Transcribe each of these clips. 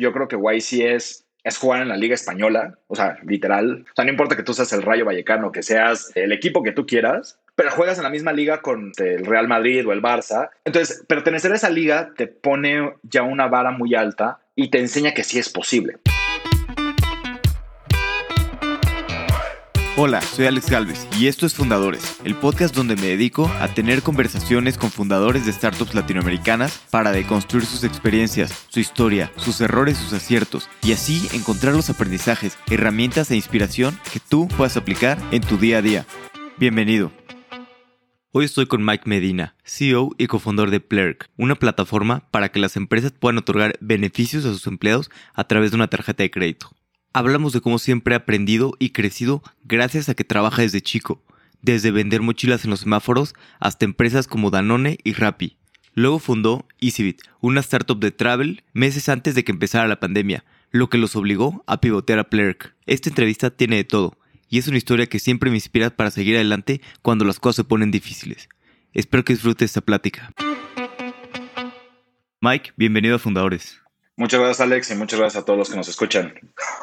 yo creo que YC es es jugar en la liga española, o sea, literal. O sea, no importa que tú seas el Rayo Vallecano, que seas el equipo que tú quieras, pero juegas en la misma liga con el Real Madrid o el Barça. Entonces, pertenecer a esa liga te pone ya una vara muy alta y te enseña que sí es posible. Hola, soy Alex Galvez y esto es Fundadores, el podcast donde me dedico a tener conversaciones con fundadores de startups latinoamericanas para deconstruir sus experiencias, su historia, sus errores, sus aciertos y así encontrar los aprendizajes, herramientas e inspiración que tú puedas aplicar en tu día a día. Bienvenido. Hoy estoy con Mike Medina, CEO y cofundador de Plerk, una plataforma para que las empresas puedan otorgar beneficios a sus empleados a través de una tarjeta de crédito. Hablamos de cómo siempre ha aprendido y crecido gracias a que trabaja desde chico, desde vender mochilas en los semáforos hasta empresas como Danone y Rappi. Luego fundó EasyBit, una startup de travel, meses antes de que empezara la pandemia, lo que los obligó a pivotear a Plerk. Esta entrevista tiene de todo, y es una historia que siempre me inspira para seguir adelante cuando las cosas se ponen difíciles. Espero que disfrutes esta plática. Mike, bienvenido a Fundadores. Muchas gracias, Alex, y muchas gracias a todos los que nos escuchan.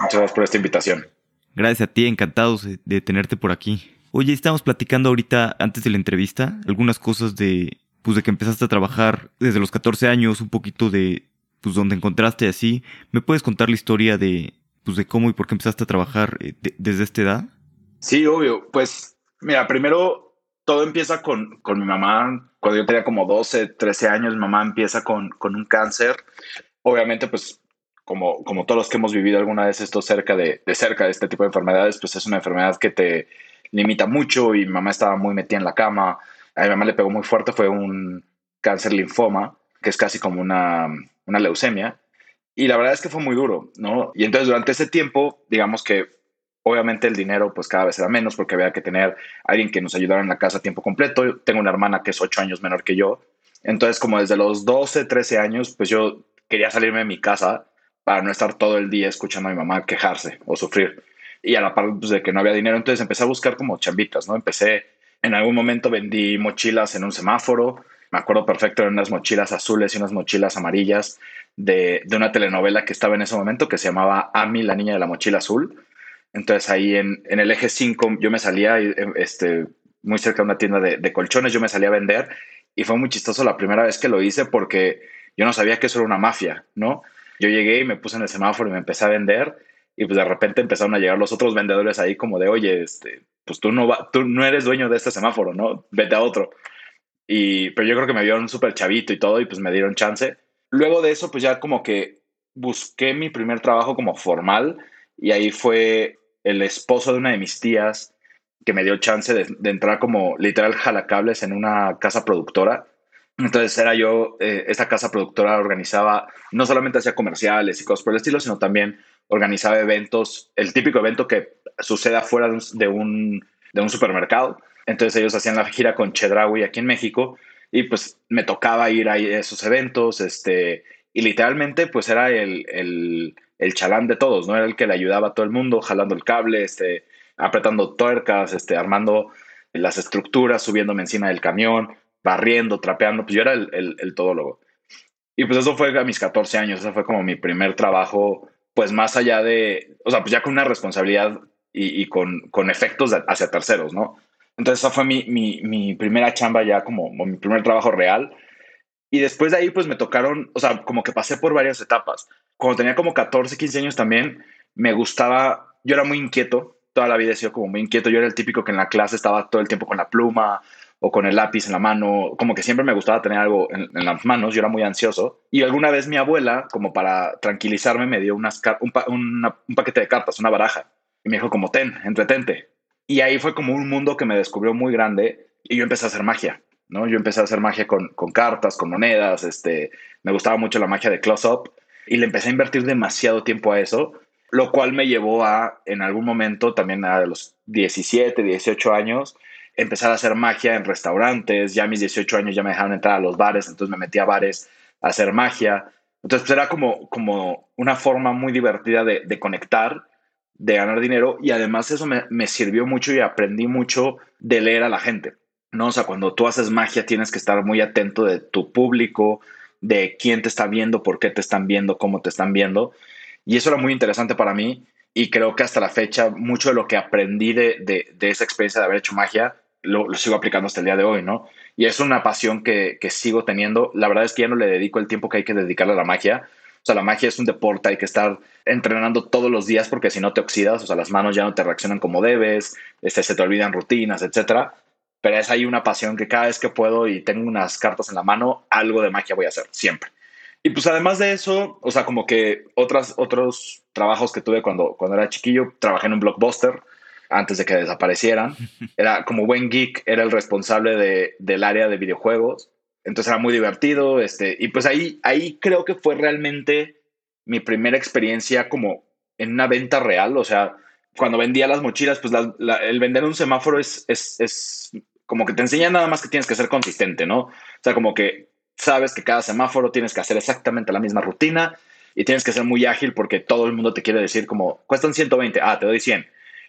Muchas gracias por esta invitación. Gracias a ti, encantados de tenerte por aquí. Oye, estamos platicando ahorita, antes de la entrevista, algunas cosas de, pues, de que empezaste a trabajar desde los 14 años, un poquito de, pues, donde encontraste así. ¿Me puedes contar la historia de, pues, de cómo y por qué empezaste a trabajar eh, desde esta edad? Sí, obvio. Pues, mira, primero todo empieza con, con mi mamá. Cuando yo tenía como 12, 13 años, mi mamá empieza con, con un cáncer obviamente, pues como, como todos los que hemos vivido alguna vez esto cerca de, de, cerca de este tipo de enfermedades, pues es una enfermedad que te limita mucho y mamá estaba muy metida en la cama. A mi mamá le pegó muy fuerte, fue un cáncer linfoma, que es casi como una, una leucemia. Y la verdad es que fue muy duro, ¿no? Y entonces durante ese tiempo, digamos que obviamente el dinero pues cada vez era menos porque había que tener alguien que nos ayudara en la casa a tiempo completo. Tengo una hermana que es ocho años menor que yo. Entonces como desde los 12, 13 años, pues yo quería salirme de mi casa para no estar todo el día escuchando a mi mamá quejarse o sufrir. Y a la par pues, de que no había dinero, entonces empecé a buscar como chambitas, ¿no? Empecé, en algún momento vendí mochilas en un semáforo, me acuerdo perfecto, eran unas mochilas azules y unas mochilas amarillas de, de una telenovela que estaba en ese momento que se llamaba Ami, la niña de la mochila azul. Entonces ahí en, en el eje 5 yo me salía, este, muy cerca de una tienda de colchones, yo me salía a vender y fue muy chistoso la primera vez que lo hice porque yo no sabía que eso era una mafia, ¿no? Yo llegué y me puse en el semáforo y me empecé a vender y pues de repente empezaron a llegar los otros vendedores ahí como de, oye, este, pues tú no, tú no eres dueño de este semáforo, ¿no? Vete a otro. Y, pero yo creo que me vieron súper chavito y todo y pues me dieron chance. Luego de eso, pues ya como que busqué mi primer trabajo como formal y ahí fue el esposo de una de mis tías que me dio chance de, de entrar como literal jalacables en una casa productora entonces era yo, eh, esta casa productora organizaba, no solamente hacía comerciales y cosas por el estilo, sino también organizaba eventos, el típico evento que sucede afuera de un, de un, supermercado. Entonces ellos hacían la gira con Chedraui aquí en México y pues me tocaba ir a esos eventos, este, y literalmente pues era el, el, el, chalán de todos, ¿no? Era el que le ayudaba a todo el mundo, jalando el cable, este, apretando tuercas, este, armando las estructuras, subiéndome encima del camión, barriendo, trapeando, pues yo era el, el, el, todólogo. Y pues eso fue a mis 14 años, eso fue como mi primer trabajo, pues más allá de, o sea, pues ya con una responsabilidad y, con, efectos hacia terceros, ¿no? Entonces esa fue mi, primera chamba ya como, como mi primer trabajo real. Y después de ahí pues me tocaron, o sea, como que pasé por varias etapas. Cuando tenía como 14, 15 años también, me gustaba, yo era muy inquieto, toda la vida he sido como muy inquieto, yo era el típico que en la clase estaba todo el tiempo con la pluma, o con el lápiz en la mano, como que siempre me gustaba tener algo en, las manos, yo era muy ansioso. Y alguna vez mi abuela, como para tranquilizarme, me dio un, un, paquete de cartas, una baraja, y me dijo como, ten, entretente. Y ahí fue como un mundo que me descubrió muy grande y yo empecé a hacer magia, ¿no? Yo empecé a hacer magia con, con cartas, con monedas, este, me gustaba mucho la magia de close-up y le empecé a invertir demasiado tiempo a eso, lo cual me llevó a, en algún momento, también a los 17, 18 años, empezar a hacer magia en restaurantes. Ya a mis 18 años ya me dejaron entrar a los bares, entonces me metí a bares a hacer magia. Entonces pues era como, como una forma muy divertida de, de conectar, de ganar dinero y además eso me, me, sirvió mucho y aprendí mucho de leer a la gente. ¿no? O sea, cuando tú haces magia tienes que estar muy atento de tu público, de quién te está viendo, por qué te están viendo, cómo te están viendo. Y eso era muy interesante para mí y creo que hasta la fecha mucho de lo que aprendí de, de, esa experiencia de haber hecho magia lo, sigo aplicando hasta el día de hoy, ¿no? Y es una pasión que, que sigo teniendo. La verdad es que ya no le dedico el tiempo que hay que dedicarle a la magia. O sea, la magia es un deporte, hay que estar entrenando todos los días porque si no te oxidas, o sea, las manos ya no te reaccionan como debes, este, se te olvidan rutinas, etcétera pero es ahí una pasión que cada vez que puedo y tengo unas cartas en la mano, algo de magia voy a hacer, siempre. Y pues además de eso, o sea, como que otras, otros trabajos que tuve cuando, cuando era chiquillo, trabajé en un blockbuster antes de que desaparecieran. Era como buen geek, era el responsable de, del área de videojuegos. Entonces era muy divertido. Este, y pues ahí, ahí creo que fue realmente mi primera experiencia como en una venta real. O sea, cuando vendía las mochilas, pues el vender un semáforo es, es, es, como que te enseña nada más que tienes que ser consistente, ¿no? O sea, como que sabes que cada semáforo tienes que hacer exactamente la misma rutina y tienes que ser muy ágil porque todo el mundo te quiere decir como, cuestan 120, ah, te doy 100.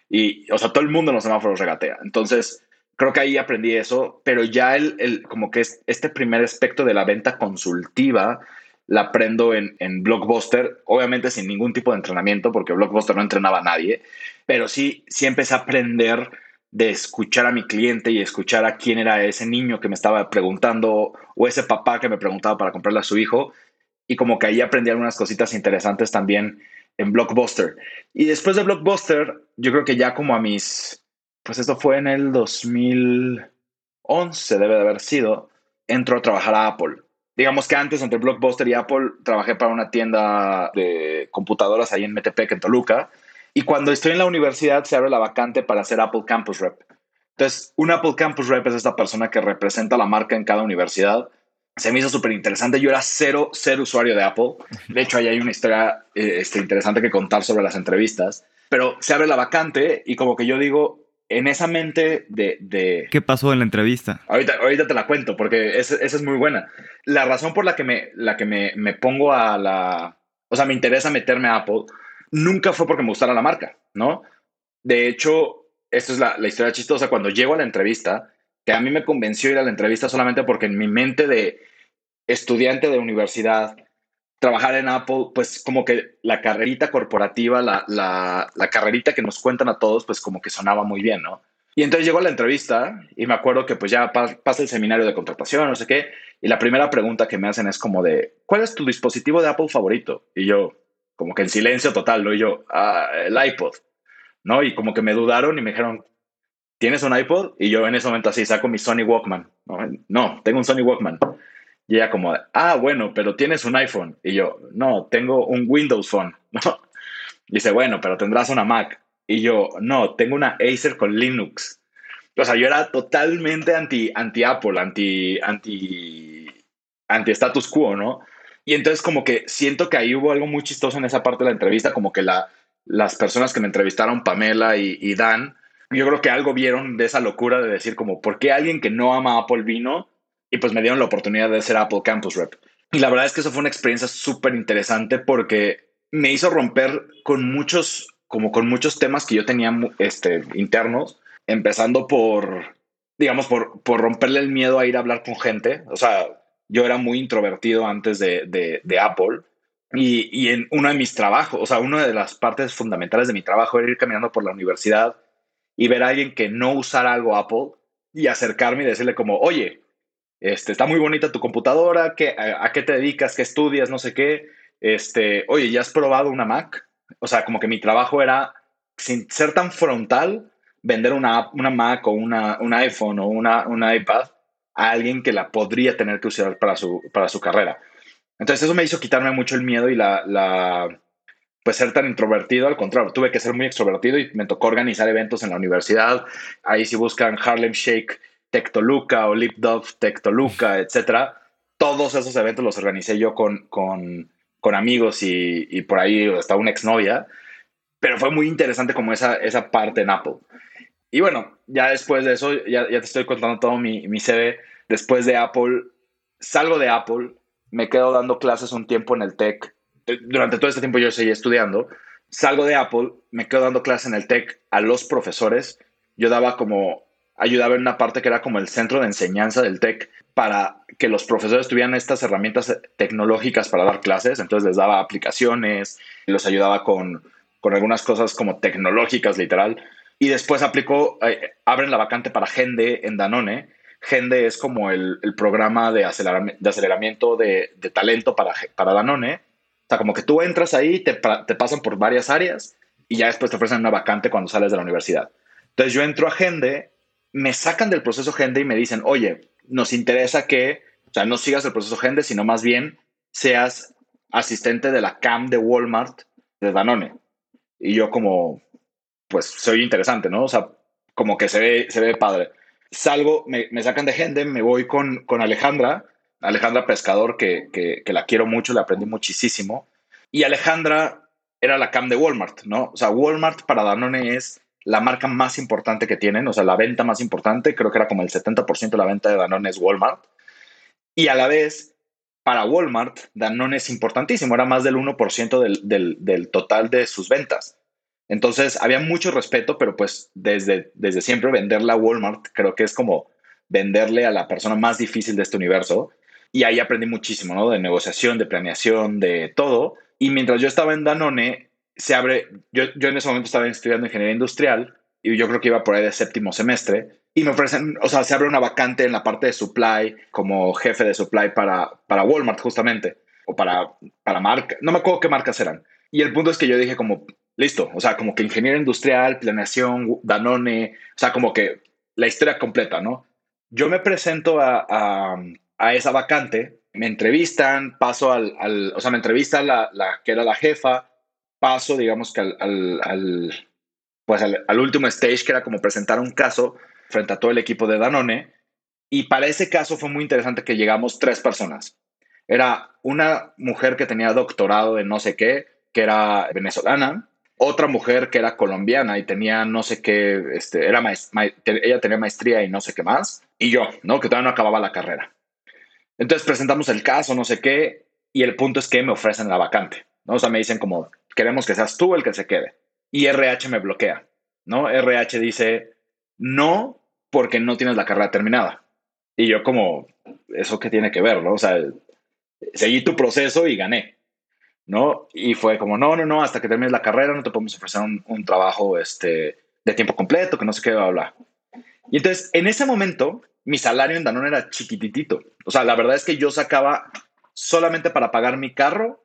Y, o sea, todo el mundo en los semáforos regatea. Entonces, creo que ahí aprendí eso, pero ya el, el como que es este primer aspecto de la venta consultiva, la aprendo en, en, Blockbuster, obviamente sin ningún tipo de entrenamiento, porque Blockbuster no entrenaba a nadie, pero sí, sí empecé a aprender de escuchar a mi cliente y escuchar a quién era ese niño que me estaba preguntando o ese papá que me preguntaba para comprarle a su hijo. Y como que ahí aprendí algunas cositas interesantes también en Blockbuster. Y después de Blockbuster, yo creo que ya como a mis, pues esto fue en el 2011, debe de haber sido, entro a trabajar a Apple digamos que antes entre Blockbuster y Apple trabajé para una tienda de computadoras ahí en Metepec, en Toluca. Y cuando estoy en la universidad se abre la vacante para ser Apple Campus Rep. Entonces, un Apple Campus Rep es esta persona que representa la marca en cada universidad. Se me hizo súper interesante. Yo era cero, cero usuario de Apple. De hecho, ahí hay una historia eh, este, interesante que contar sobre las entrevistas. Pero se abre la vacante y como que yo digo, en esa mente de, ¿Qué pasó en la entrevista? Ahorita, ahorita te la cuento, porque esa, es muy buena. La razón por la que, me, la que me, me, pongo a la... O sea, me interesa meterme a Apple, nunca fue porque me gustara la marca, ¿no? De hecho, esto es la, la historia chistosa. Cuando llego a la entrevista, que a mí me convenció ir a la entrevista solamente porque en mi mente de estudiante de universidad, trabajar en Apple, pues como que la carrerita corporativa, la, la, carrerita que nos cuentan a todos, pues como que sonaba muy bien, ¿no? Y entonces llegó la entrevista y me acuerdo que pues ya pasa el seminario de contratación, no sé qué, y la primera pregunta que me hacen es como de, ¿cuál es tu dispositivo de Apple favorito? Y yo, como que en silencio total, ¿no? Y yo, ah, el iPod, ¿no? Y como que me dudaron y me dijeron, ¿tienes un iPod? Y yo en ese momento así saco mi Sony Walkman. No, no tengo un Sony Walkman. Y ella como, ah, bueno, pero tienes un iPhone. Y yo, no, tengo un Windows Phone. ¿no? dice, bueno, pero tendrás una Mac. Y yo, no, tengo una Acer con Linux. O sea, yo era totalmente anti, anti anti, anti, status quo, ¿no? Y entonces como que siento que ahí hubo algo muy chistoso en esa parte de la entrevista, como que la, las personas que me entrevistaron, Pamela y, Dan, yo creo que algo vieron de esa locura de decir como, ¿por qué alguien que no ama Apple vino y pues me dieron la oportunidad de ser Apple Campus Rep. Y la verdad es que eso fue una experiencia súper interesante porque me hizo romper con muchos, como con muchos temas que yo tenía este, internos, empezando por, digamos, por, por romperle el miedo a ir a hablar con gente. O sea, yo era muy introvertido antes de, de, Apple. Y, y, en uno de mis trabajos, o sea, una de las partes fundamentales de mi trabajo era ir caminando por la universidad y ver a alguien que no usara algo Apple y acercarme y decirle como, oye, este, está muy bonita tu computadora, ¿qué, a, qué te dedicas? ¿Qué estudias? No sé qué. Este, oye, ¿ya has probado una Mac? O sea, como que mi trabajo era, sin ser tan frontal, vender una, una Mac o una, un iPhone o una, iPad a alguien que la podría tener que usar para su, para su carrera. Entonces eso me hizo quitarme mucho el miedo y la, la, pues ser tan introvertido, al contrario, tuve que ser muy extrovertido y me tocó organizar eventos en la universidad. Ahí si buscan Harlem Shake Tectoluca o Lipdov Tectoluca, etcétera. Todos esos eventos los organicé yo con, con, con amigos y, y, por ahí hasta una exnovia. Pero fue muy interesante como esa, esa parte en Apple. Y bueno, ya después de eso, ya, ya te estoy contando todo mi, mi CV. Después de Apple, salgo de Apple, me quedo dando clases un tiempo en el TEC. Durante todo este tiempo yo seguía estudiando. Salgo de Apple, me quedo dando clases en el TEC a los profesores. Yo daba como ayudaba en una parte que era como el centro de enseñanza del TEC para que los profesores tuvieran estas herramientas tecnológicas para dar clases. Entonces les daba aplicaciones, los ayudaba con, con algunas cosas como tecnológicas, literal. Y después aplicó, eh, abren la vacante para Gende en Danone. Gende es como el, el programa de, de aceleramiento de, de, talento para, para Danone. O sea, como que tú entras ahí, te, te pasan por varias áreas y ya después te ofrecen una vacante cuando sales de la universidad. Entonces yo entro a Gende me sacan del proceso Gende y me dicen, oye, nos interesa que, o sea, no sigas el proceso Gende, sino más bien seas asistente de la CAM de Walmart de Danone. Y yo como, pues soy interesante, ¿no? O sea, como que se ve, se ve padre. Salgo, me, me sacan de Gende, me voy con, con Alejandra, Alejandra Pescador, que, que, que la quiero mucho, le aprendí muchísimo. Y Alejandra era la CAM de Walmart, ¿no? O sea, Walmart para Danone es la marca más importante que tienen, o sea, la venta más importante, creo que era como el 70% de la venta de Danone es Walmart. Y a la vez, para Walmart, Danone es importantísimo, era más del 1% del, del, total de sus ventas. Entonces, había mucho respeto, pero pues desde, desde siempre venderle a Walmart creo que es como venderle a la persona más difícil de este universo. Y ahí aprendí muchísimo, ¿no? De negociación, de planeación, de todo. Y mientras yo estaba en Danone, se abre, yo, yo en ese momento estaba estudiando ingeniería industrial y yo creo que iba por ahí de séptimo semestre y me ofrecen, o sea, se abre una vacante en la parte de supply como jefe de supply para, para Walmart justamente o para, para marca, no me acuerdo qué marcas eran. Y el punto es que yo dije como, listo, o sea, como que ingeniería industrial, planeación, Danone, o sea, como que la historia completa, ¿no? Yo me presento a, a, a esa vacante, me entrevistan, paso al, al o sea, me entrevista la, la que era la jefa, paso, digamos que al, pues al, último stage, que era como presentar un caso frente a todo el equipo de Danone. Y para ese caso fue muy interesante que llegamos tres personas. Era una mujer que tenía doctorado en no sé qué, que era venezolana, otra mujer que era colombiana y tenía no sé qué, este, era ella tenía maestría y no sé qué más, y yo, ¿no? Que todavía no acababa la carrera. Entonces presentamos el caso, no sé qué, y el punto es que me ofrecen la vacante, ¿no? O sea, me dicen como, queremos que seas tú el que se quede. Y RH me bloquea, ¿no? RH dice, no, porque no tienes la carrera terminada. Y yo como, ¿eso qué tiene que ver, no? O sea, seguí tu proceso y gané, ¿no? Y fue como, no, no, no, hasta que termines la carrera no te podemos ofrecer un, trabajo este, de tiempo completo, que no sé qué, bla, bla. Y entonces, en ese momento, mi salario en Danone era chiquititito. O sea, la verdad es que yo sacaba solamente para pagar mi carro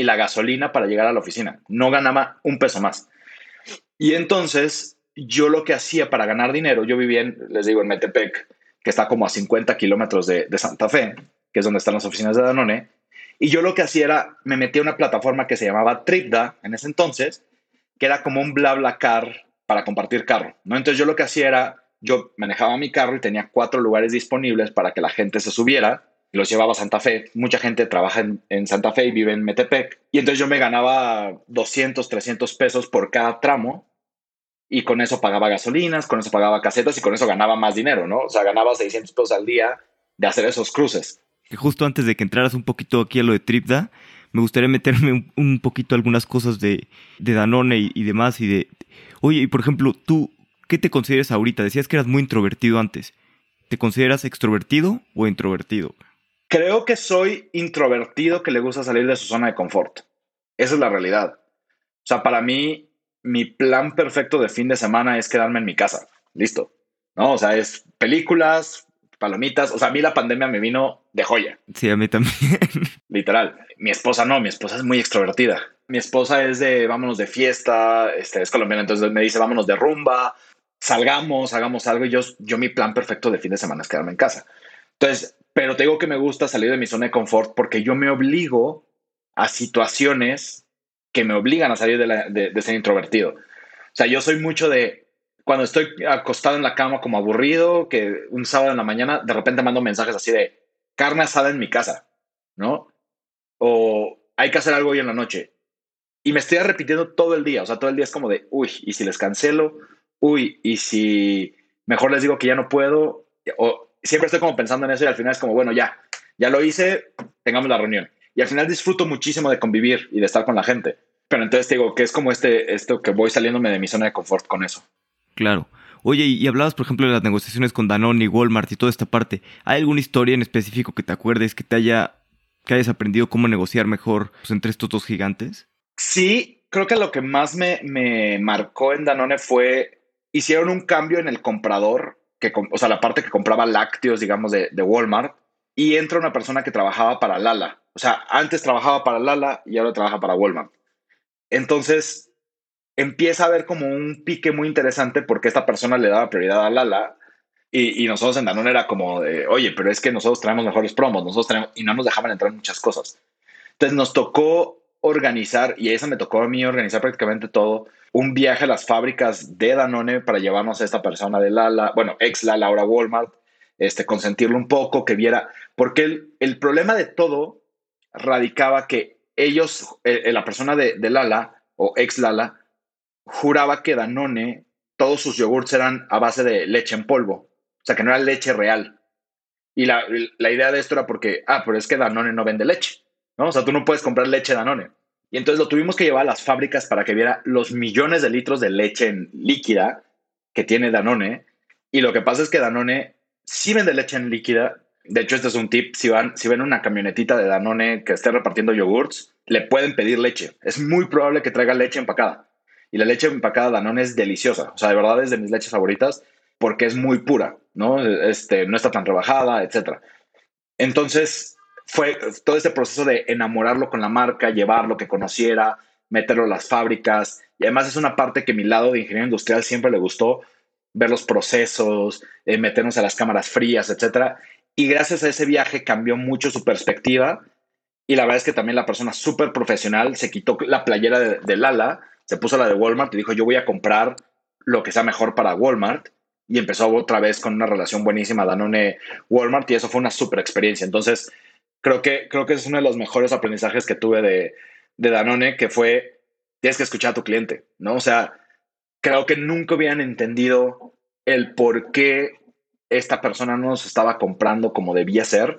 y la gasolina para llegar a la oficina. No ganaba un peso más. Y entonces yo lo que hacía para ganar dinero, yo vivía, en, les digo, en Metepec, que está como a 50 kilómetros de, Santa Fe, que es donde están las oficinas de Danone. Y yo lo que hacía era, me metía a una plataforma que se llamaba Tripda en ese entonces, que era como un bla car para compartir carro, ¿no? Entonces yo lo que hacía era, yo manejaba mi carro y tenía cuatro lugares disponibles para que la gente se subiera los llevaba a Santa Fe. Mucha gente trabaja en, Santa Fe y vive en Metepec. Y entonces yo me ganaba 200, 300 pesos por cada tramo. Y con eso pagaba gasolinas, con eso pagaba casetas y con eso ganaba más dinero, ¿no? O sea, ganaba 600 pesos al día de hacer esos cruces. Justo antes de que entraras un poquito aquí a lo de Tripda, me gustaría meterme un, poquito algunas cosas de, de Danone y, y, demás. Y de, oye, y por ejemplo, tú, ¿qué te consideras ahorita? Decías que eras muy introvertido antes. ¿Te consideras extrovertido o introvertido? Creo que soy introvertido que le gusta salir de su zona de confort. Esa es la realidad. O sea, para mí, mi plan perfecto de fin de semana es quedarme en mi casa. Listo. ¿No? O sea, es películas, palomitas. O sea, a mí la pandemia me vino de joya. Sí, a mí también. Literal. Mi esposa no, mi esposa es muy extrovertida. Mi esposa es de vámonos de fiesta, este, es colombiana, entonces me dice vámonos de rumba, salgamos, hagamos algo. Y yo, yo mi plan perfecto de fin de semana es quedarme en casa. Entonces, pero te digo que me gusta salir de mi zona de confort porque yo me obligo a situaciones que me obligan a salir de, ser introvertido. O sea, yo soy mucho de cuando estoy acostado en la cama como aburrido, que un sábado en la mañana de repente mando mensajes así de carne asada en mi casa, ¿no? O hay que hacer algo hoy en la noche. Y me estoy repitiendo todo el día, o sea, todo el día es como de, uy, ¿y si les cancelo? Uy, ¿y si mejor les digo que ya no puedo? O siempre estoy como pensando en eso y al final es como, bueno, ya, ya lo hice, tengamos la reunión. Y al final disfruto muchísimo de convivir y de estar con la gente. Pero entonces te digo que es como este, esto que voy saliéndome de mi zona de confort con eso. Claro. Oye, y hablabas, por ejemplo, de las negociaciones con Danone y Walmart y toda esta parte. ¿Hay alguna historia en específico que te acuerdes, que te haya, que hayas aprendido cómo negociar mejor pues, entre estos dos gigantes? Sí, creo que lo que más me, me marcó en Danone fue, hicieron un cambio en el comprador, que, o sea, la parte que compraba lácteos, digamos, de, de Walmart, y entra una persona que trabajaba para Lala. O sea, antes trabajaba para Lala y ahora trabaja para Walmart. Entonces, empieza a haber como un pique muy interesante porque esta persona le daba prioridad a Lala y, y nosotros en Danone era como de, oye, pero es que nosotros traemos mejores promos, nosotros traemos, y no nos dejaban entrar muchas cosas. Entonces nos tocó organizar, y eso me tocó a mí organizar prácticamente todo, un viaje a las fábricas de Danone para llevarnos a esta persona de Lala, bueno, ex Lala, ahora Walmart, este, consentirlo un poco, que viera, porque el, el problema de todo radicaba que ellos, eh, la persona de, Lala o ex Lala, juraba que Danone, todos sus yogurts eran a base de leche en polvo, o sea, que no era leche real. Y la, idea de esto era porque, ah, pero es que Danone no vende leche, ¿no? O sea, tú no puedes comprar leche Danone. Y entonces lo tuvimos que llevar a las fábricas para que viera los millones de litros de leche en líquida que tiene Danone. Y lo que pasa es que Danone sí vende leche en líquida. De hecho, este es un tip. Si, van, si ven una camionetita de Danone que esté repartiendo yogurts, le pueden pedir leche. Es muy probable que traiga leche empacada. Y la leche empacada Danone es deliciosa. O sea, de verdad es de mis leches favoritas porque es muy pura, ¿no? Este, no está tan rebajada, etc. Entonces, fue todo este proceso de enamorarlo con la marca, llevarlo, que conociera, meterlo a las fábricas. Y además es una parte que mi lado de ingeniero industrial siempre le gustó, ver los procesos, eh, meternos a las cámaras frías, etc. Y gracias a ese viaje cambió mucho su perspectiva. Y la verdad es que también la persona súper profesional se quitó la playera de, de Lala se puso la de Walmart y dijo, yo voy a comprar lo que sea mejor para Walmart. Y empezó otra vez con una relación buenísima Danone-Walmart y eso fue una super experiencia. Entonces, creo que, creo que es uno de los mejores aprendizajes que tuve de, Danone, que fue, tienes que escuchar a tu cliente, ¿no? O sea, creo que nunca habían entendido el por qué esta persona no nos estaba comprando como debía ser,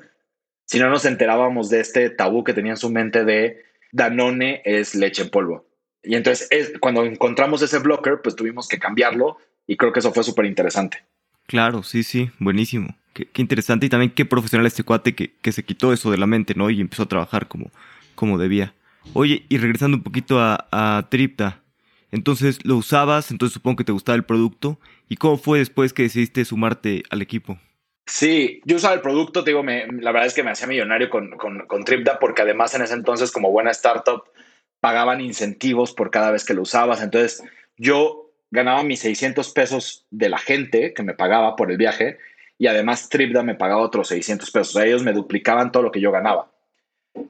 si no nos enterábamos de este tabú que tenía en su mente de Danone es leche en polvo. Y entonces cuando encontramos ese blocker, pues tuvimos que cambiarlo y creo que eso fue súper interesante. Claro, sí, sí, buenísimo. Qué, interesante y también qué profesional este cuate que, que, se quitó eso de la mente, ¿no? Y empezó a trabajar como, como debía. Oye, y regresando un poquito a, Tripta, entonces lo usabas, entonces supongo que te gustaba el producto. ¿Y cómo fue después que decidiste sumarte al equipo? Sí, yo usaba el producto, te digo, me, la verdad es que me hacía millonario con, con, con Tripta porque además en ese entonces como buena startup pagaban incentivos por cada vez que lo usabas. Entonces, yo ganaba mis 600 pesos de la gente que me pagaba por el viaje y además Tripda me pagaba otros 600 pesos. O ellos me duplicaban todo lo que yo ganaba.